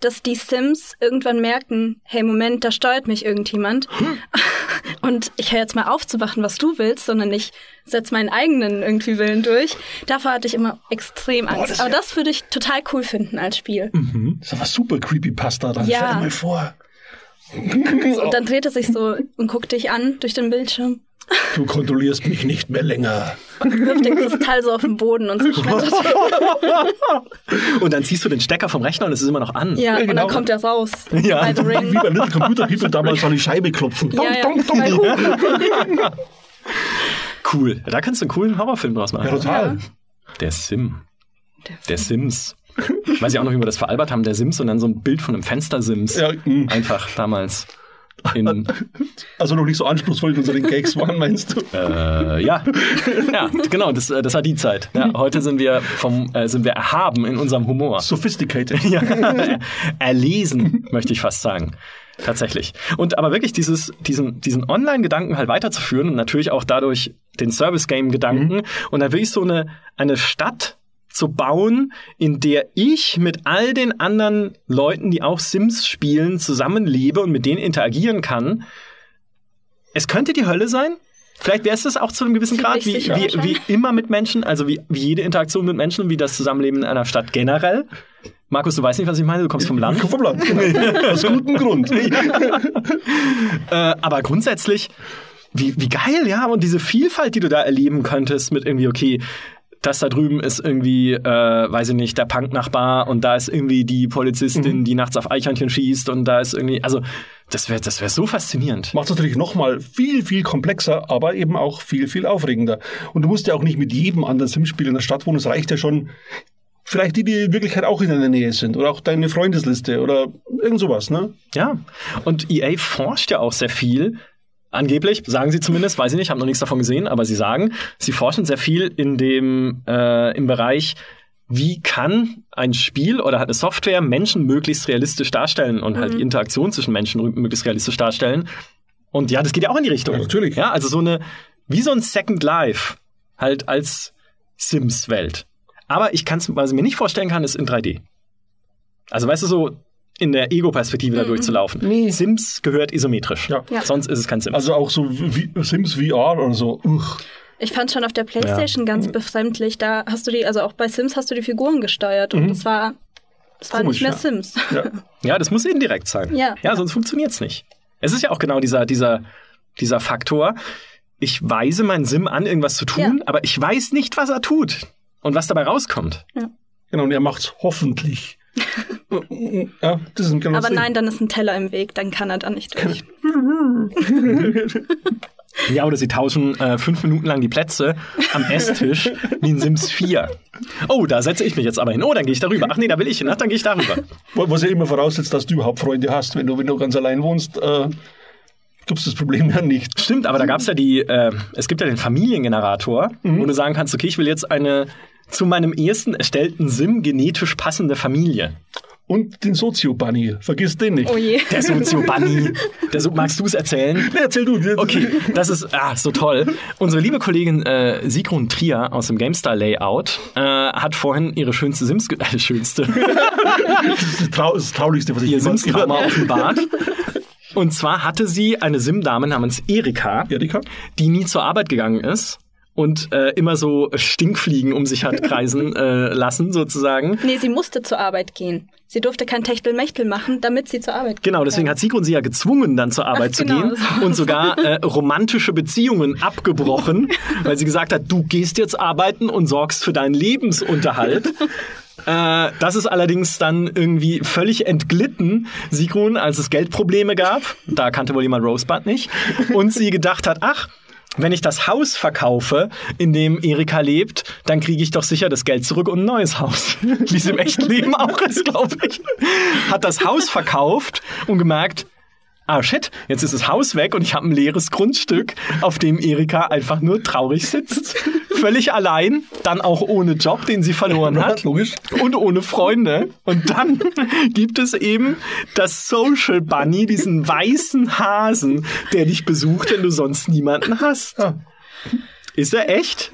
dass die Sims irgendwann merken, hey Moment, da steuert mich irgendjemand. Und ich höre jetzt mal auf zu machen, was du willst, sondern ich setze meinen eigenen irgendwie Willen durch. Davor hatte ich immer extrem Angst. das Aber das würde ich total cool finden als Spiel. Das ist aber super Creepypasta. Dann Ja. stell dir mal vor. Und dann dreht er sich so und guckt dich an durch den Bildschirm, Du kontrollierst mich nicht mehr länger. wirft den Kristall so auf den Boden und zerschmettert. und dann ziehst du den Stecker vom Rechner und es ist immer noch an. Ja, und genau. dann kommt er raus. Ja. The Wie bei Little Computer People damals an die Scheibe klopfen. Ja, ja. Dong, dong, dong. Cool. Da kannst du einen coolen Horrorfilm draus machen. Ja, total. Der Sim. Der Sims. Weiß ich auch noch, wie wir das veralbert haben, der Sims und dann so ein Bild von einem Fenster-Sims. Ja, mm. Einfach damals. In, also noch nicht so anspruchsvoll in unseren Gags waren, meinst du? Äh, ja. ja, genau, das, das war die Zeit. Ja, heute sind wir vom äh, sind wir erhaben in unserem Humor. Sophisticated. Ja, erlesen, möchte ich fast sagen. Tatsächlich. Und aber wirklich dieses, diesen, diesen Online-Gedanken halt weiterzuführen und natürlich auch dadurch den Service-Game-Gedanken mhm. und da will ich so eine, eine Stadt zu bauen, in der ich mit all den anderen Leuten, die auch Sims spielen, zusammenlebe und mit denen interagieren kann. Es könnte die Hölle sein. Vielleicht wäre es das auch zu einem gewissen Grad, wie, wie, wie immer mit Menschen, also wie, wie jede Interaktion mit Menschen und wie das Zusammenleben in einer Stadt generell. Markus, du weißt nicht, was ich meine, du kommst vom Land. Ich komme vom Land, genau. Aus gutem Grund. äh, aber grundsätzlich, wie, wie geil, ja, und diese Vielfalt, die du da erleben könntest mit irgendwie, okay, das da drüben ist irgendwie, äh, weiß ich nicht, der Punk-Nachbar und da ist irgendwie die Polizistin, mhm. die nachts auf Eichhörnchen schießt und da ist irgendwie, also das wäre das wär so faszinierend. Macht es natürlich nochmal viel, viel komplexer, aber eben auch viel, viel aufregender. Und du musst ja auch nicht mit jedem anderen Sim-Spiel in der Stadt wohnen, es reicht ja schon, vielleicht die, die in Wirklichkeit auch in deiner Nähe sind oder auch deine Freundesliste oder irgend sowas, ne? Ja, und EA forscht ja auch sehr viel Angeblich, sagen sie zumindest, weiß ich nicht, habe noch nichts davon gesehen, aber sie sagen, sie forschen sehr viel in dem äh, im Bereich, wie kann ein Spiel oder halt eine Software Menschen möglichst realistisch darstellen und mhm. halt die mhm. Interaktion zwischen Menschen möglichst realistisch darstellen. Und ja, das geht ja auch in die Richtung. Ja, natürlich. Ja, also so eine, wie so ein Second Life, halt als Sims-Welt. Aber ich kann es, was ich mir nicht vorstellen kann, ist in 3D. Also weißt du so, in der Ego-Perspektive da mhm. durchzulaufen. Nee. Sims gehört isometrisch. Ja. ja. Sonst ist es kein Sims. Also auch so wie Sims VR oder so. Uch. Ich fand schon auf der Playstation ja. ganz befremdlich. Da hast du die, also auch bei Sims hast du die Figuren gesteuert und mhm. das war, das war Komisch, nicht mehr ja. Sims. Ja. ja, das muss indirekt sein. Ja, ja sonst funktioniert es nicht. Es ist ja auch genau dieser, dieser, dieser Faktor. Ich weise meinen Sim an, irgendwas zu tun, aber ich weiß nicht, was er tut und was dabei rauskommt. Ja. Genau, und er macht's hoffentlich. Ja, das ist genau Aber nein, dann ist ein Teller im Weg, dann kann er da nicht durch. Ja, oder sie tauschen äh, fünf Minuten lang die Plätze am Esstisch wie in Sims 4. Oh, da setze ich mich jetzt aber hin. Oh, dann gehe ich darüber. Ach nee, da will ich hin. Ach, dann gehe ich darüber. Was ja immer voraussetzt, dass du überhaupt Freunde hast. Wenn du, wenn du ganz allein wohnst, äh, gibt es das Problem ja nicht. Stimmt, aber da gab es ja die, äh, es gibt ja den Familiengenerator, mhm. wo du sagen kannst, okay, ich will jetzt eine zu meinem ersten erstellten Sim genetisch passende Familie. Und den Sozio-Bunny. Vergiss den nicht. Oh je. Der Sozio-Bunny. so, magst du es erzählen? Nee, erzähl du. Okay, das ist ah, so toll. Unsere liebe Kollegin äh, Sigrun Trier aus dem GameStar Layout äh, hat vorhin ihre schönste Sims... Äh, schönste. das ist das, Trau das Traulichste, was ich Ihr Sims-Trauma offenbart. Und zwar hatte sie eine Sim-Dame namens Erika, Erika, die nie zur Arbeit gegangen ist und äh, immer so Stinkfliegen um sich hat kreisen äh, lassen, sozusagen. Nee, sie musste zur Arbeit gehen. Sie durfte kein Techtelmechtel machen, damit sie zur Arbeit Genau, deswegen hat Sigrun sie ja gezwungen, dann zur Arbeit Ach, zu genau, gehen und sogar äh, romantische Beziehungen abgebrochen, weil sie gesagt hat, du gehst jetzt arbeiten und sorgst für deinen Lebensunterhalt. Äh, das ist allerdings dann irgendwie völlig entglitten, Sigrun, als es Geldprobleme gab. Da kannte wohl jemand Rosebud nicht. Und sie gedacht hat, ach, wenn ich das Haus verkaufe, in dem Erika lebt, dann kriege ich doch sicher das Geld zurück und ein neues Haus. Wie es im echten Leben auch ist, glaube ich. Hat das Haus verkauft und gemerkt, ah shit, jetzt ist das Haus weg und ich habe ein leeres Grundstück, auf dem Erika einfach nur traurig sitzt. Völlig allein, dann auch ohne Job, den sie verloren hat. Logisch. Und ohne Freunde. Und dann gibt es eben das Social Bunny, diesen weißen Hasen, der dich besucht, wenn du sonst niemanden hast. Ja. Ist er echt?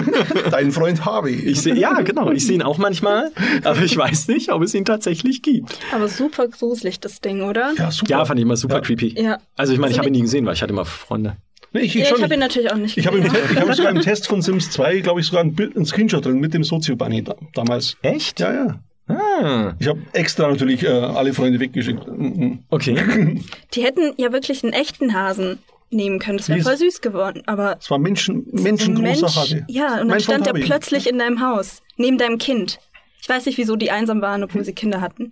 Dein Freund Harvey. Ich seh, ja, genau. Ich sehe ihn auch manchmal, aber ich weiß nicht, ob es ihn tatsächlich gibt. Aber super gruselig, das Ding, oder? Ja, super. Ja, fand ich immer super ja. creepy. Ja. Also ich meine, ich habe ihn nie gesehen, weil ich hatte immer Freunde. Nee, ich, ich, ja, ich habe ihn natürlich auch nicht Ich habe hab sogar im Test von Sims 2, glaube ich, sogar ein, Bild, ein Screenshot drin mit dem Sozio-Bunny da, damals. Echt? Ja, ja. Ah. Ich habe extra natürlich äh, alle Freunde weggeschickt. Mhm. Okay. Die hätten ja wirklich einen echten Hasen nehmen können. Das wäre voll süß geworden. Aber es war Menschen, menschengroßer Mensch, Hase. Ja, und dann stand er plötzlich in deinem Haus, neben deinem Kind. Ich weiß nicht, wieso die einsam waren, obwohl sie Kinder hatten.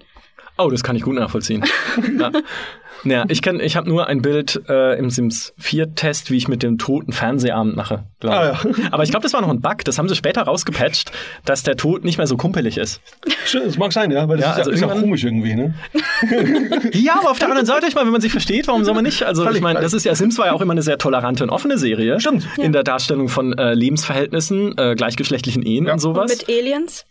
Oh, das kann ich gut nachvollziehen. ja. Naja, ich kenn, ich habe nur ein Bild äh, im Sims 4 Test, wie ich mit dem toten Fernsehabend mache. Ah, ja. Aber ich glaube, das war noch ein Bug. Das haben sie später rausgepatcht, dass der Tod nicht mehr so kumpelig ist. Das mag sein, ja, weil das ja, ist, also ist auch komisch irgendwie, ne? ja, aber auf der anderen Seite, ich meine, wenn man sich versteht, warum soll man nicht? Also ich meine, das ist ja Sims war ja auch immer eine sehr tolerante und offene Serie. Stimmt. In ja. der Darstellung von äh, Lebensverhältnissen, äh, gleichgeschlechtlichen Ehen ja. und sowas. Und mit Aliens.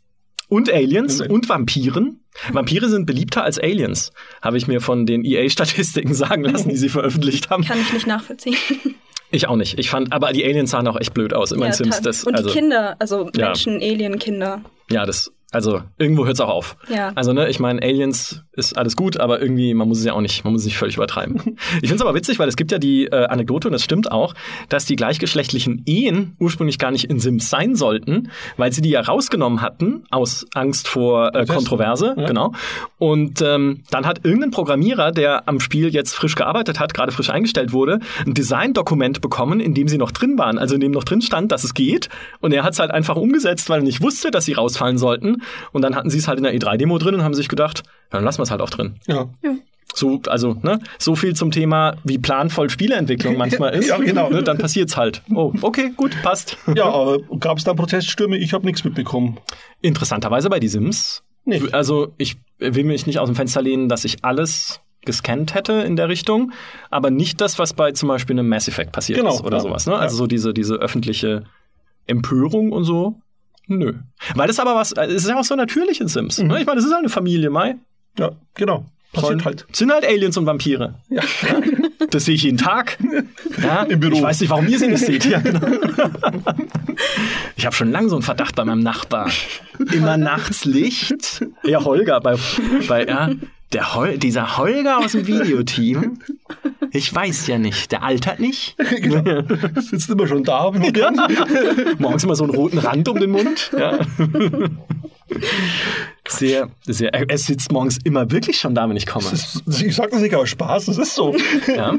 Und Aliens und Vampiren. Vampire sind beliebter als Aliens, habe ich mir von den EA-Statistiken sagen lassen, die sie veröffentlicht haben. Kann ich nicht nachvollziehen. Ich auch nicht. Ich fand, aber die Aliens sahen auch echt blöd aus. Immer ja, Sims. Das, und also, die Kinder, also Menschen, ja. Alien-Kinder. Ja, das also irgendwo hört es auch auf. Ja. Also ne, ich meine, Aliens ist alles gut, aber irgendwie, man muss es ja auch nicht, man muss es nicht völlig übertreiben. ich finde es aber witzig, weil es gibt ja die äh, Anekdote, und das stimmt auch, dass die gleichgeschlechtlichen Ehen ursprünglich gar nicht in Sims sein sollten, weil sie die ja rausgenommen hatten, aus Angst vor äh, Kontroverse, ja. genau. Und ähm, dann hat irgendein Programmierer, der am Spiel jetzt frisch gearbeitet hat, gerade frisch eingestellt wurde, ein Design-Dokument bekommen, in dem sie noch drin waren, also in dem noch drin stand, dass es geht. Und er hat es halt einfach umgesetzt, weil er nicht wusste, dass sie rausfallen sollten. Und dann hatten sie es halt in der E3-Demo drin und haben sich gedacht, ja, dann lassen wir es halt auch drin. Ja. ja. So, also, ne, so viel zum Thema, wie planvoll Spieleentwicklung manchmal ist. ja, genau. Ne, dann passiert's halt. Oh, okay, gut, passt. Ja, aber gab es da Proteststürme? Ich habe nichts mitbekommen. Interessanterweise bei die Sims. Nicht. Also, ich will mich nicht aus dem Fenster lehnen, dass ich alles gescannt hätte in der Richtung, aber nicht das, was bei zum Beispiel einem Mass Effect passiert genau, ist oder ja. sowas. Ne? Also so diese, diese öffentliche Empörung und so. Nö. Weil das aber was, es ist ja auch so natürlich in Sims. Mhm. Ne? Ich meine, das ist halt eine Familie, Mai. Ja, genau. Passiert halt. Sind halt Aliens und Vampire. Ja. ja. Das sehe ich jeden Tag. Ja, Im Büro. Ich weiß nicht, warum ihr sie nicht seht. Ja, genau. Ich habe schon lange so einen Verdacht bei meinem Nachbar. Immer nachts Licht. Ja, Holger bei, bei ja, der Hol dieser Holger aus dem Videoteam. Ich weiß ja nicht. Der altert nicht. genau. Sitzt immer schon da. Wenn ja. Morgens immer so einen roten Rand um den Mund. Ja. Sehr, sehr. Er sitzt morgens immer wirklich schon da, wenn ich komme. Ist, ich sag das nicht aus Spaß, das ist so. Ja.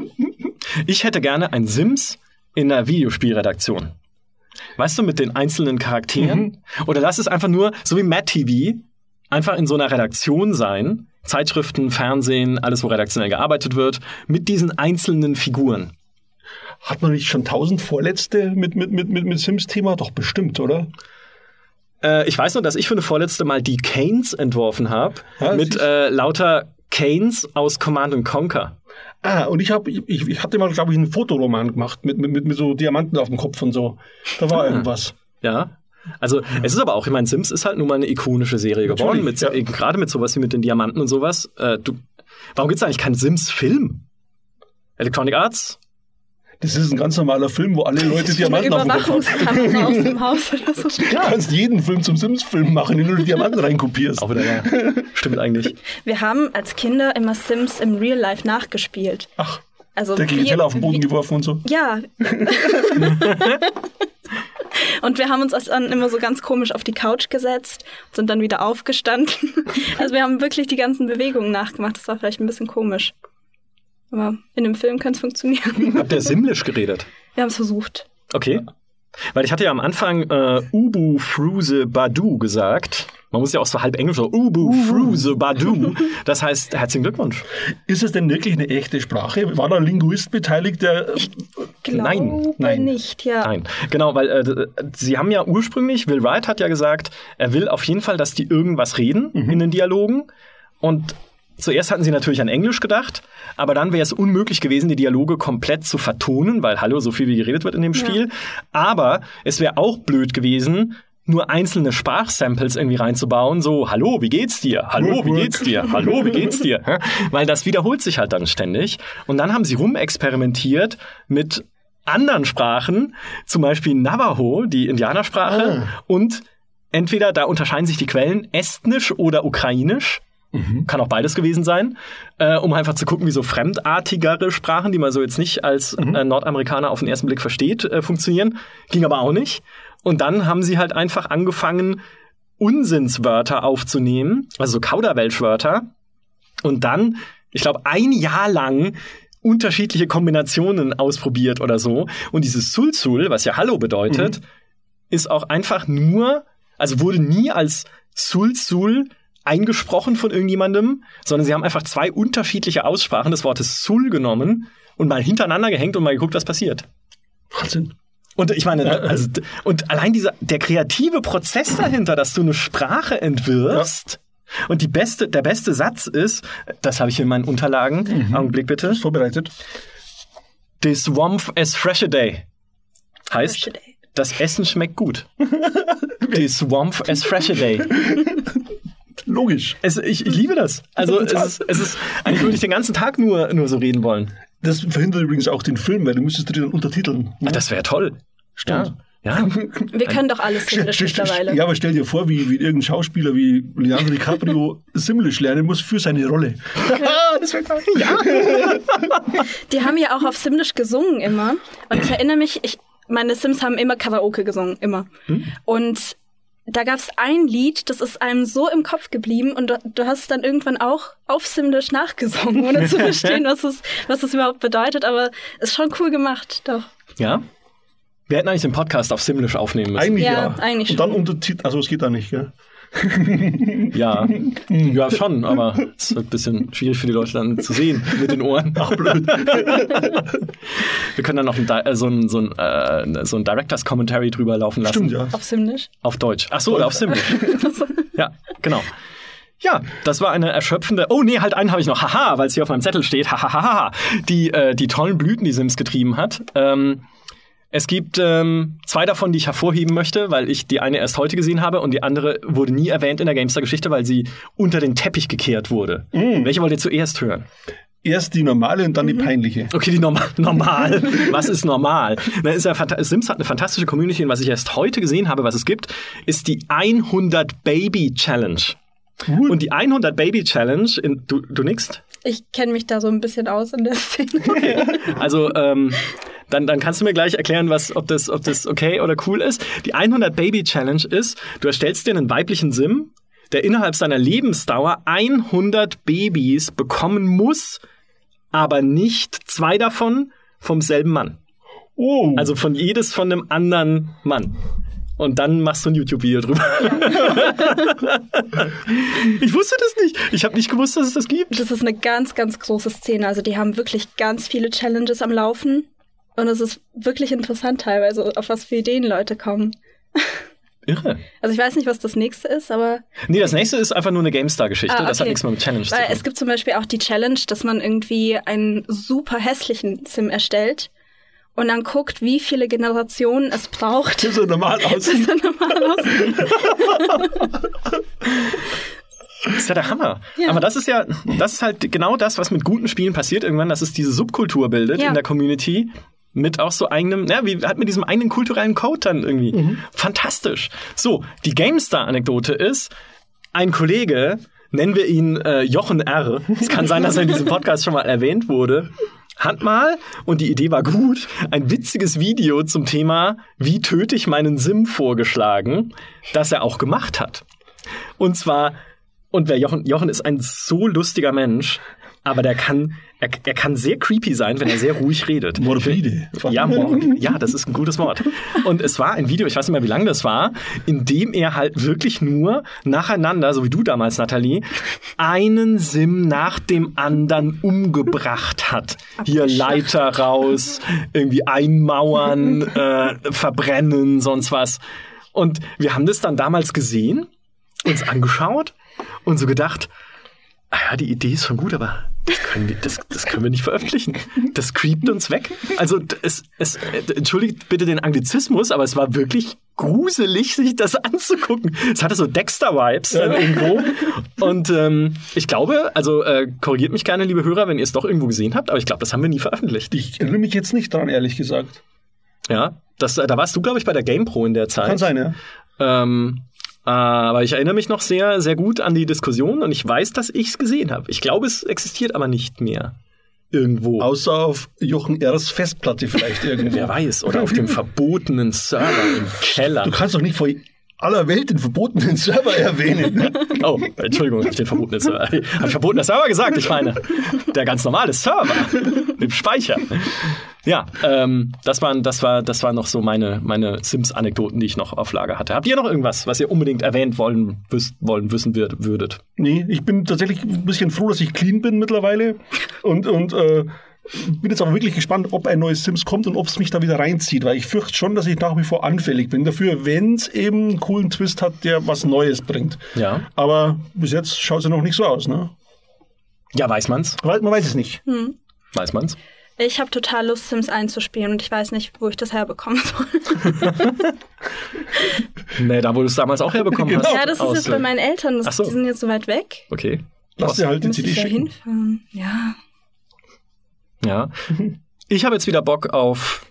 Ich hätte gerne ein Sims in einer Videospielredaktion. Weißt du, mit den einzelnen Charakteren? Mhm. Oder lass es einfach nur, so wie Matt TV, einfach in so einer Redaktion sein. Zeitschriften, Fernsehen, alles, wo redaktionell gearbeitet wird, mit diesen einzelnen Figuren. Hat man nicht schon tausend Vorletzte mit, mit, mit, mit, mit Sims-Thema? Doch bestimmt, oder? Äh, ich weiß nur, dass ich für eine vorletzte Mal die Canes entworfen habe. Ja, mit äh, lauter Canes aus Command Conquer. Ah, und ich habe, ich, ich hatte mal, glaube ich, einen Fotoroman gemacht mit, mit, mit so Diamanten auf dem Kopf und so. Da war ah. irgendwas. Ja. Also ja. es ist aber auch, ich meine, Sims ist halt nun mal eine ikonische Serie geworden, mit, ja. gerade mit sowas wie mit den Diamanten und sowas. Äh, du, warum gibt's eigentlich keinen Sims-Film? Electronic Arts das ist ein ganz normaler Film, wo alle Leute Diamanten haben. aus dem Haus oder so. Du kannst jeden Film zum Sims-Film machen, indem du Diamanten reinkopierst. Auch wieder, ja. Stimmt eigentlich. Wir haben als Kinder immer Sims im Real Life nachgespielt. Ach. Also der Teller auf den Boden geworfen und so. Ja. und wir haben uns dann immer so ganz komisch auf die Couch gesetzt, sind dann wieder aufgestanden. Also wir haben wirklich die ganzen Bewegungen nachgemacht. Das war vielleicht ein bisschen komisch. Aber in dem Film kann es funktionieren. Habt ihr Simlish geredet? Wir haben es versucht. Okay. Weil ich hatte ja am Anfang äh, Ubu Fruse Badu gesagt. Man muss ja auch so halb Englisch sagen. Ubu uh. Fruse Badu. Das heißt, herzlichen Glückwunsch. Ist es denn wirklich eine echte Sprache? War da ein Linguist beteiligt, der. Ich glaube nein, nein. nicht, ja. Nein, genau, weil äh, sie haben ja ursprünglich, Will Wright hat ja gesagt, er will auf jeden Fall, dass die irgendwas reden mhm. in den Dialogen. Und Zuerst hatten sie natürlich an Englisch gedacht, aber dann wäre es unmöglich gewesen, die Dialoge komplett zu vertonen, weil hallo, so viel wie geredet wird in dem Spiel. Ja. Aber es wäre auch blöd gewesen, nur einzelne Sprachsamples irgendwie reinzubauen, so, hallo, wie geht's dir? Hallo, wie geht's dir? Hallo, wie geht's dir? Weil das wiederholt sich halt dann ständig. Und dann haben sie rumexperimentiert mit anderen Sprachen, zum Beispiel Navajo, die Indianersprache, ah. und entweder, da unterscheiden sich die Quellen, Estnisch oder Ukrainisch. Mhm. Kann auch beides gewesen sein, äh, um einfach zu gucken, wie so fremdartigere Sprachen, die man so jetzt nicht als mhm. äh, Nordamerikaner auf den ersten Blick versteht, äh, funktionieren. Ging aber auch nicht. Und dann haben sie halt einfach angefangen, Unsinnswörter aufzunehmen, also so Kauderwelschwörter. Und dann, ich glaube, ein Jahr lang unterschiedliche Kombinationen ausprobiert oder so. Und dieses Sulzul, was ja Hallo bedeutet, mhm. ist auch einfach nur, also wurde nie als Sulzul eingesprochen von irgendjemandem, sondern sie haben einfach zwei unterschiedliche Aussprachen des Wortes Sul genommen und mal hintereinander gehängt und mal geguckt, was passiert. Wahnsinn. Und ich meine, also, und allein dieser, der kreative Prozess dahinter, dass du eine Sprache entwirfst, ja. und die beste, der beste Satz ist, das habe ich in meinen Unterlagen, mhm. Augenblick bitte. Ist vorbereitet. This warmth as fresh a day. Heißt, das Essen schmeckt gut. This warmth as fresh a day. Logisch. Es, ich, ich liebe das. Also es ist, es ist, eigentlich würde ich den ganzen Tag nur, nur so reden wollen. Das verhindert übrigens auch den Film, weil du müsstest dir dann untertiteln. Ne? Ah, das wäre toll. Stimmt. Ja. ja. Wir können doch alles Simlish mittlerweile. Ja, aber stell dir vor, wie, wie irgendein Schauspieler wie Leonardo DiCaprio Simlish lernen muss für seine Rolle. das wäre toll. Ja. Die haben ja auch auf Simlish gesungen immer. Und ich erinnere mich, ich, meine Sims haben immer Karaoke gesungen, immer. Hm? Und da gab es ein Lied, das ist einem so im Kopf geblieben und du, du hast es dann irgendwann auch auf Simlish nachgesungen, ohne zu verstehen, was es, was es überhaupt bedeutet, aber ist schon cool gemacht, doch. Ja? Wir hätten eigentlich den Podcast auf Simlish aufnehmen müssen. Eigentlich ja. ja. Eigentlich und dann untertitelt, also es geht da nicht, gell? Ja, ja schon, aber es ist ein bisschen schwierig für die Leute dann zu sehen mit den Ohren. Ach, blöd. Wir können dann noch ein, äh, so ein, so ein, äh, so ein Directors Commentary drüber laufen lassen. Stimmt, ja. Auf Simlish? Auf Deutsch. Ach so, auf Simlish. ja, genau. Ja, das war eine erschöpfende. Oh nee, halt einen habe ich noch. Haha, weil es hier auf meinem Zettel steht. Hahaha. Die äh, die tollen Blüten, die Sims getrieben hat. Ähm, es gibt ähm, zwei davon, die ich hervorheben möchte, weil ich die eine erst heute gesehen habe und die andere wurde nie erwähnt in der Gamestar-Geschichte, weil sie unter den Teppich gekehrt wurde. Mm. Welche wollt ihr zuerst hören? Erst die normale und dann die mhm. peinliche. Okay, die normal. normal. was ist normal? Na, ist ja Sims hat eine fantastische Community und was ich erst heute gesehen habe, was es gibt, ist die 100 Baby Challenge. Gut. Und die 100 Baby Challenge, in, du, du nix? Ich kenne mich da so ein bisschen aus in der Szene. Okay. Also ähm, dann, dann kannst du mir gleich erklären, was, ob, das, ob das okay oder cool ist. Die 100 Baby Challenge ist, du erstellst dir einen weiblichen Sim, der innerhalb seiner Lebensdauer 100 Babys bekommen muss, aber nicht zwei davon vom selben Mann. Oh. Also von jedes von einem anderen Mann. Und dann machst du ein YouTube-Video drüber. ich wusste das nicht. Ich habe nicht gewusst, dass es das gibt. Das ist eine ganz, ganz große Szene. Also die haben wirklich ganz viele Challenges am Laufen. Und es ist wirklich interessant teilweise, auf was für Ideen Leute kommen. Irre. Also ich weiß nicht, was das nächste ist, aber. Nee, das nächste ist einfach nur eine GameStar-Geschichte. Ah, okay. Das hat nichts mehr mit Challenge Weil zu tun. Es gibt zum Beispiel auch die Challenge, dass man irgendwie einen super hässlichen Sim erstellt und dann guckt, wie viele Generationen es braucht. Bis er normal aussieht. Bis er normal aussieht. Das ist ja der Hammer. Ja. Aber das ist ja, das ist halt genau das, was mit guten Spielen passiert irgendwann, dass es diese Subkultur bildet ja. in der Community, mit auch so eigenem, ja, wie hat mit diesem eigenen kulturellen Code dann irgendwie. Mhm. Fantastisch. So, die GameStar-Anekdote ist, ein Kollege, nennen wir ihn äh, Jochen R. Es kann sein, dass er in diesem Podcast schon mal erwähnt wurde. Hat mal, und die Idee war gut, ein witziges Video zum Thema Wie töte ich meinen Sim vorgeschlagen, das er auch gemacht hat. Und zwar, und wer Jochen, Jochen ist ein so lustiger Mensch, aber der kann, er, er kann sehr creepy sein, wenn er sehr ruhig redet. Morbide. Ja, morbid. ja, das ist ein gutes Wort. Und es war ein Video, ich weiß nicht mehr, wie lang das war, in dem er halt wirklich nur nacheinander, so wie du damals, Nathalie, einen Sim nach dem anderen umgebracht hat. Hier Leiter raus, irgendwie einmauern, äh, verbrennen, sonst was. Und wir haben das dann damals gesehen, uns angeschaut und so gedacht, ah ja, die Idee ist schon gut, aber das können wir, das, das können wir nicht veröffentlichen. Das creept uns weg. Also es, es, entschuldigt bitte den Anglizismus, aber es war wirklich gruselig, sich das anzugucken. Es hatte so Dexter-Vibes dann irgendwo. Und ähm, ich glaube, also äh, korrigiert mich gerne, liebe Hörer, wenn ihr es doch irgendwo gesehen habt, aber ich glaube, das haben wir nie veröffentlicht. Ich erinnere mich jetzt nicht dran, ehrlich gesagt. Ja, das, da warst du, glaube ich, bei der GamePro in der Zeit. Kann sein, ja. Ähm, aber ich erinnere mich noch sehr, sehr gut an die Diskussion und ich weiß, dass ich es gesehen habe. Ich glaube, es existiert aber nicht mehr. Irgendwo. Außer auf Jochen R.'s Festplatte vielleicht irgendwo. Wer weiß. Oder auf dem verbotenen Server im Keller. Du kannst doch nicht vor aller Welt den verbotenen Server erwähnen. Oh, Entschuldigung, ich den verbotenen Server. Habe ich verbotener Server gesagt? Ich meine, der ganz normale Server im Speicher. Ja, ähm, das waren, das war, das waren noch so meine, meine Sims-Anekdoten, die ich noch auf Lager hatte. Habt ihr noch irgendwas, was ihr unbedingt erwähnt wollen, wüs wollen wissen würdet? Nee, ich bin tatsächlich ein bisschen froh, dass ich clean bin mittlerweile und und äh, bin jetzt aber wirklich gespannt, ob ein neues Sims kommt und ob es mich da wieder reinzieht, weil ich fürchte schon, dass ich nach wie vor anfällig bin dafür, wenn es eben einen coolen Twist hat, der was Neues bringt. Ja. Aber bis jetzt schaut es ja noch nicht so aus, ne? Ja, weiß man's? Man weiß es nicht. Hm. Weiß man's? Ich habe total Lust, Sims einzuspielen und ich weiß nicht, wo ich das herbekommen soll. nee, da wo du es damals auch herbekommen Genau. hast. ja, das ist jetzt bei meinen Eltern. Das, so. Die sind jetzt so weit weg. Okay. Lass dir halt die Muss CD schicken. hinfahren? Ja. Ja. Ich habe jetzt wieder Bock auf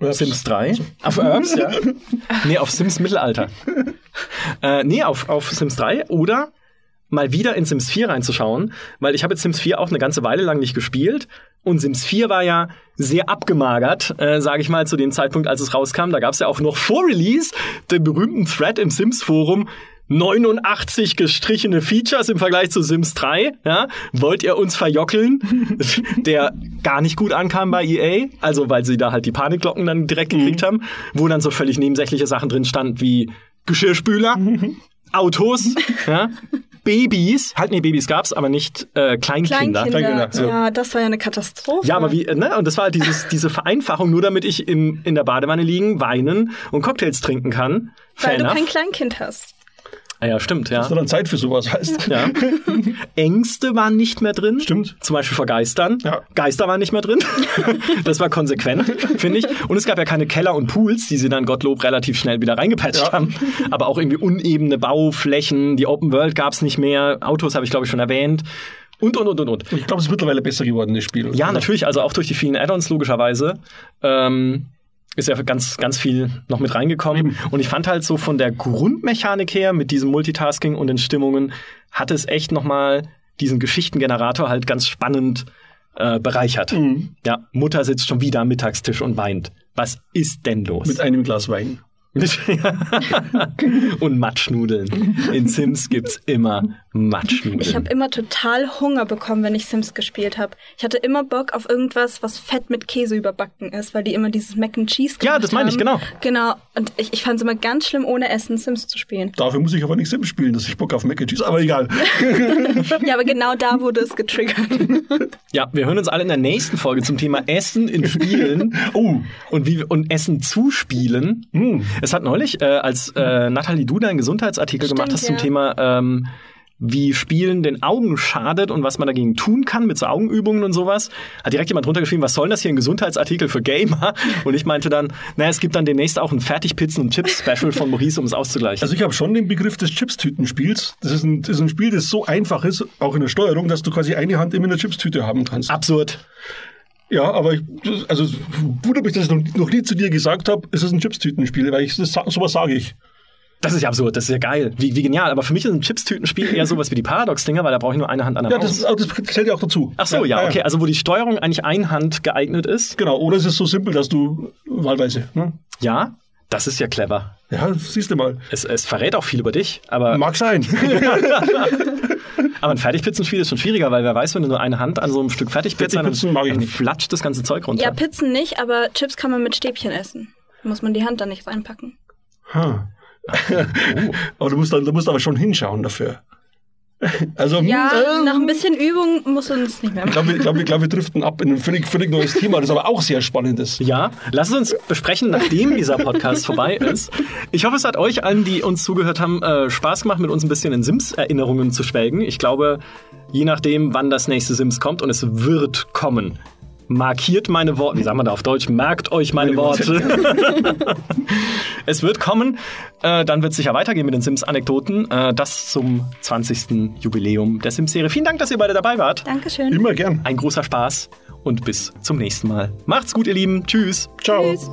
Sims 3. Auf Herbs, ja. Nee, auf Sims Mittelalter. äh, nee, auf, auf Sims 3 oder mal wieder in Sims 4 reinzuschauen, weil ich habe jetzt Sims 4 auch eine ganze Weile lang nicht gespielt und Sims 4 war ja sehr abgemagert, äh, sage ich mal, zu dem Zeitpunkt, als es rauskam. Da gab es ja auch noch vor Release den berühmten Thread im Sims-Forum, 89 gestrichene Features im Vergleich zu Sims 3. Ja? Wollt ihr uns verjockeln? Der gar nicht gut ankam bei EA, also weil sie da halt die Panikglocken dann direkt gekriegt haben, wo dann so völlig nebensächliche Sachen drin stand wie Geschirrspüler, Autos, ja? Babys, halt nee, Babys gab's, aber nicht äh, Kleinkinder. Kleinkinder. Kleinkinder, so. Ja, das war ja eine Katastrophe. Ja, aber wie, ne? Und das war halt dieses, diese Vereinfachung, nur damit ich im, in der Badewanne liegen, weinen und Cocktails trinken kann. Fair Weil du enough. kein Kleinkind hast. Ah, ja, stimmt, ja. Du dann Zeit für sowas, weißt ja. Ängste waren nicht mehr drin. Stimmt. Zum Beispiel vor Geistern. Ja. Geister waren nicht mehr drin. das war konsequent, finde ich. Und es gab ja keine Keller und Pools, die sie dann Gottlob relativ schnell wieder reingepatcht Ja. haben. Aber auch irgendwie unebene Bauflächen, die Open World gab's nicht mehr. Autos habe ich, glaube ich, schon erwähnt. Und, und, und, und, und. Ich glaube, es ist mittlerweile besser geworden, das Spiel. Ja, natürlich, also auch durch die vielen Add-ons logischerweise. Ähm, ist ja ganz, ganz viel noch mit reingekommen. Und ich fand halt so von der Grundmechanik her mit diesem Multitasking und den Stimmungen hat es echt noch mal diesen Geschichtengenerator halt ganz spannend äh, bereichert. Mhm. Ja, Mutter sitzt schon wieder am Mittagstisch und weint. Was ist denn los? Mit einem Glas Wein. und Matschnudeln. In Sims gibt's immer Matschnudeln. Ich habe immer total Hunger bekommen, wenn ich Sims gespielt habe. Ich hatte immer Bock auf irgendwas, was fett mit Käse überbacken ist, weil die immer dieses Mac and Cheese Ja, gemacht das meine ich, genau. Genau. Und ich, ich fand es immer ganz schlimm, ohne Essen Sims zu spielen. Dafür muss ich aber nicht Sims spielen, dass ich Bock auf Mac and Cheese, aber egal. ja, aber genau da wurde es getriggert. Ja, wir hören uns alle in der nächsten Folge zum Thema Essen in Spielen. Oh, und wie und Essen zu spielen. Es hat neulich, äh, als äh, Nathalie Duda einen Gesundheitsartikel Stimmt, gemacht hast zum ja. Thema, ähm, wie Spielen den Augen schadet und was man dagegen tun kann mit so Augenübungen und sowas, hat direkt jemand drunter geschrieben, was soll das hier ein Gesundheitsartikel für Gamer? Und ich meinte dann, naja, es gibt dann demnächst auch ein Fertigpizzen- und Chips-Special von Maurice, um es auszugleichen. Also ich habe schon den Begriff des Chipstütenspiels. Das ist, ein, das ist ein Spiel, das so einfach ist, auch in der Steuerung, dass du quasi eine Hand immer in der Chipstüte haben kannst. Absurd. Ja, aber ich, also mich, dass ich noch, noch nie zu dir gesagt habe, es ist ein Chipstütenspiel, weil ich das, sowas sage ich. Das ist ja absurd, das ist ja geil. Wie, wie genial. Aber für mich ist ein Chips-Tütenspiel eher sowas wie die Paradox-Dinger, weil da brauche ich nur eine Hand an der Ja, Maus. das, das zählt ja auch dazu. Ach so, ja, okay. Also wo die Steuerung eigentlich einhand geeignet ist. Genau, oder es ist so simpel, dass du wahlweise. Ne? Ja, das ist ja clever. Ja, siehst du mal. Es, es verrät auch viel über dich, aber, Mag sein. aber ein Fertigpizzenspiel ist schon schwieriger, weil wer weiß, wenn du nur eine Hand an so einem Stück Fertigpizza Fertigpizzen mag ich dann nicht. flatscht das ganze Zeug runter. ja, Pizzen nicht, aber Chips kann man mit Stäbchen essen. Da muss man die Hand da nicht reinpacken. Ha. aber du musst, dann, du musst aber schon hinschauen dafür. Also, Ja, hm, nach ein bisschen Übung muss es nicht mehr ich machen. glaube, ich glaube, ich glaube, wir driften ab in ein völlig, völlig neues Thema, das aber auch sehr spannend ist. Ja, lass uns besprechen, nachdem dieser Podcast vorbei ist. Ich hoffe, es hat euch allen, die uns zugehört haben, äh, Spaß gemacht, mit uns ein bisschen in Sims-Erinnerungen zu schwelgen. Ich glaube, je nachdem, wann das nächste Sims kommt, und es wird kommen, markiert meine Worte, wie sagen wir da auf Deutsch, merkt euch meine Meine Worte. Worte. es wird kommen, äh, dann wird es sicher weitergehen mit den Sims-Anekdoten. Äh, das zum 20. Jubiläum der Sims-Serie. Vielen Dank, dass ihr beide dabei wart. Dankeschön. Immer gern. Ein großer Spaß und bis zum nächsten Mal. Macht's gut, ihr Lieben. Tschüss. Ciao. Tschüss.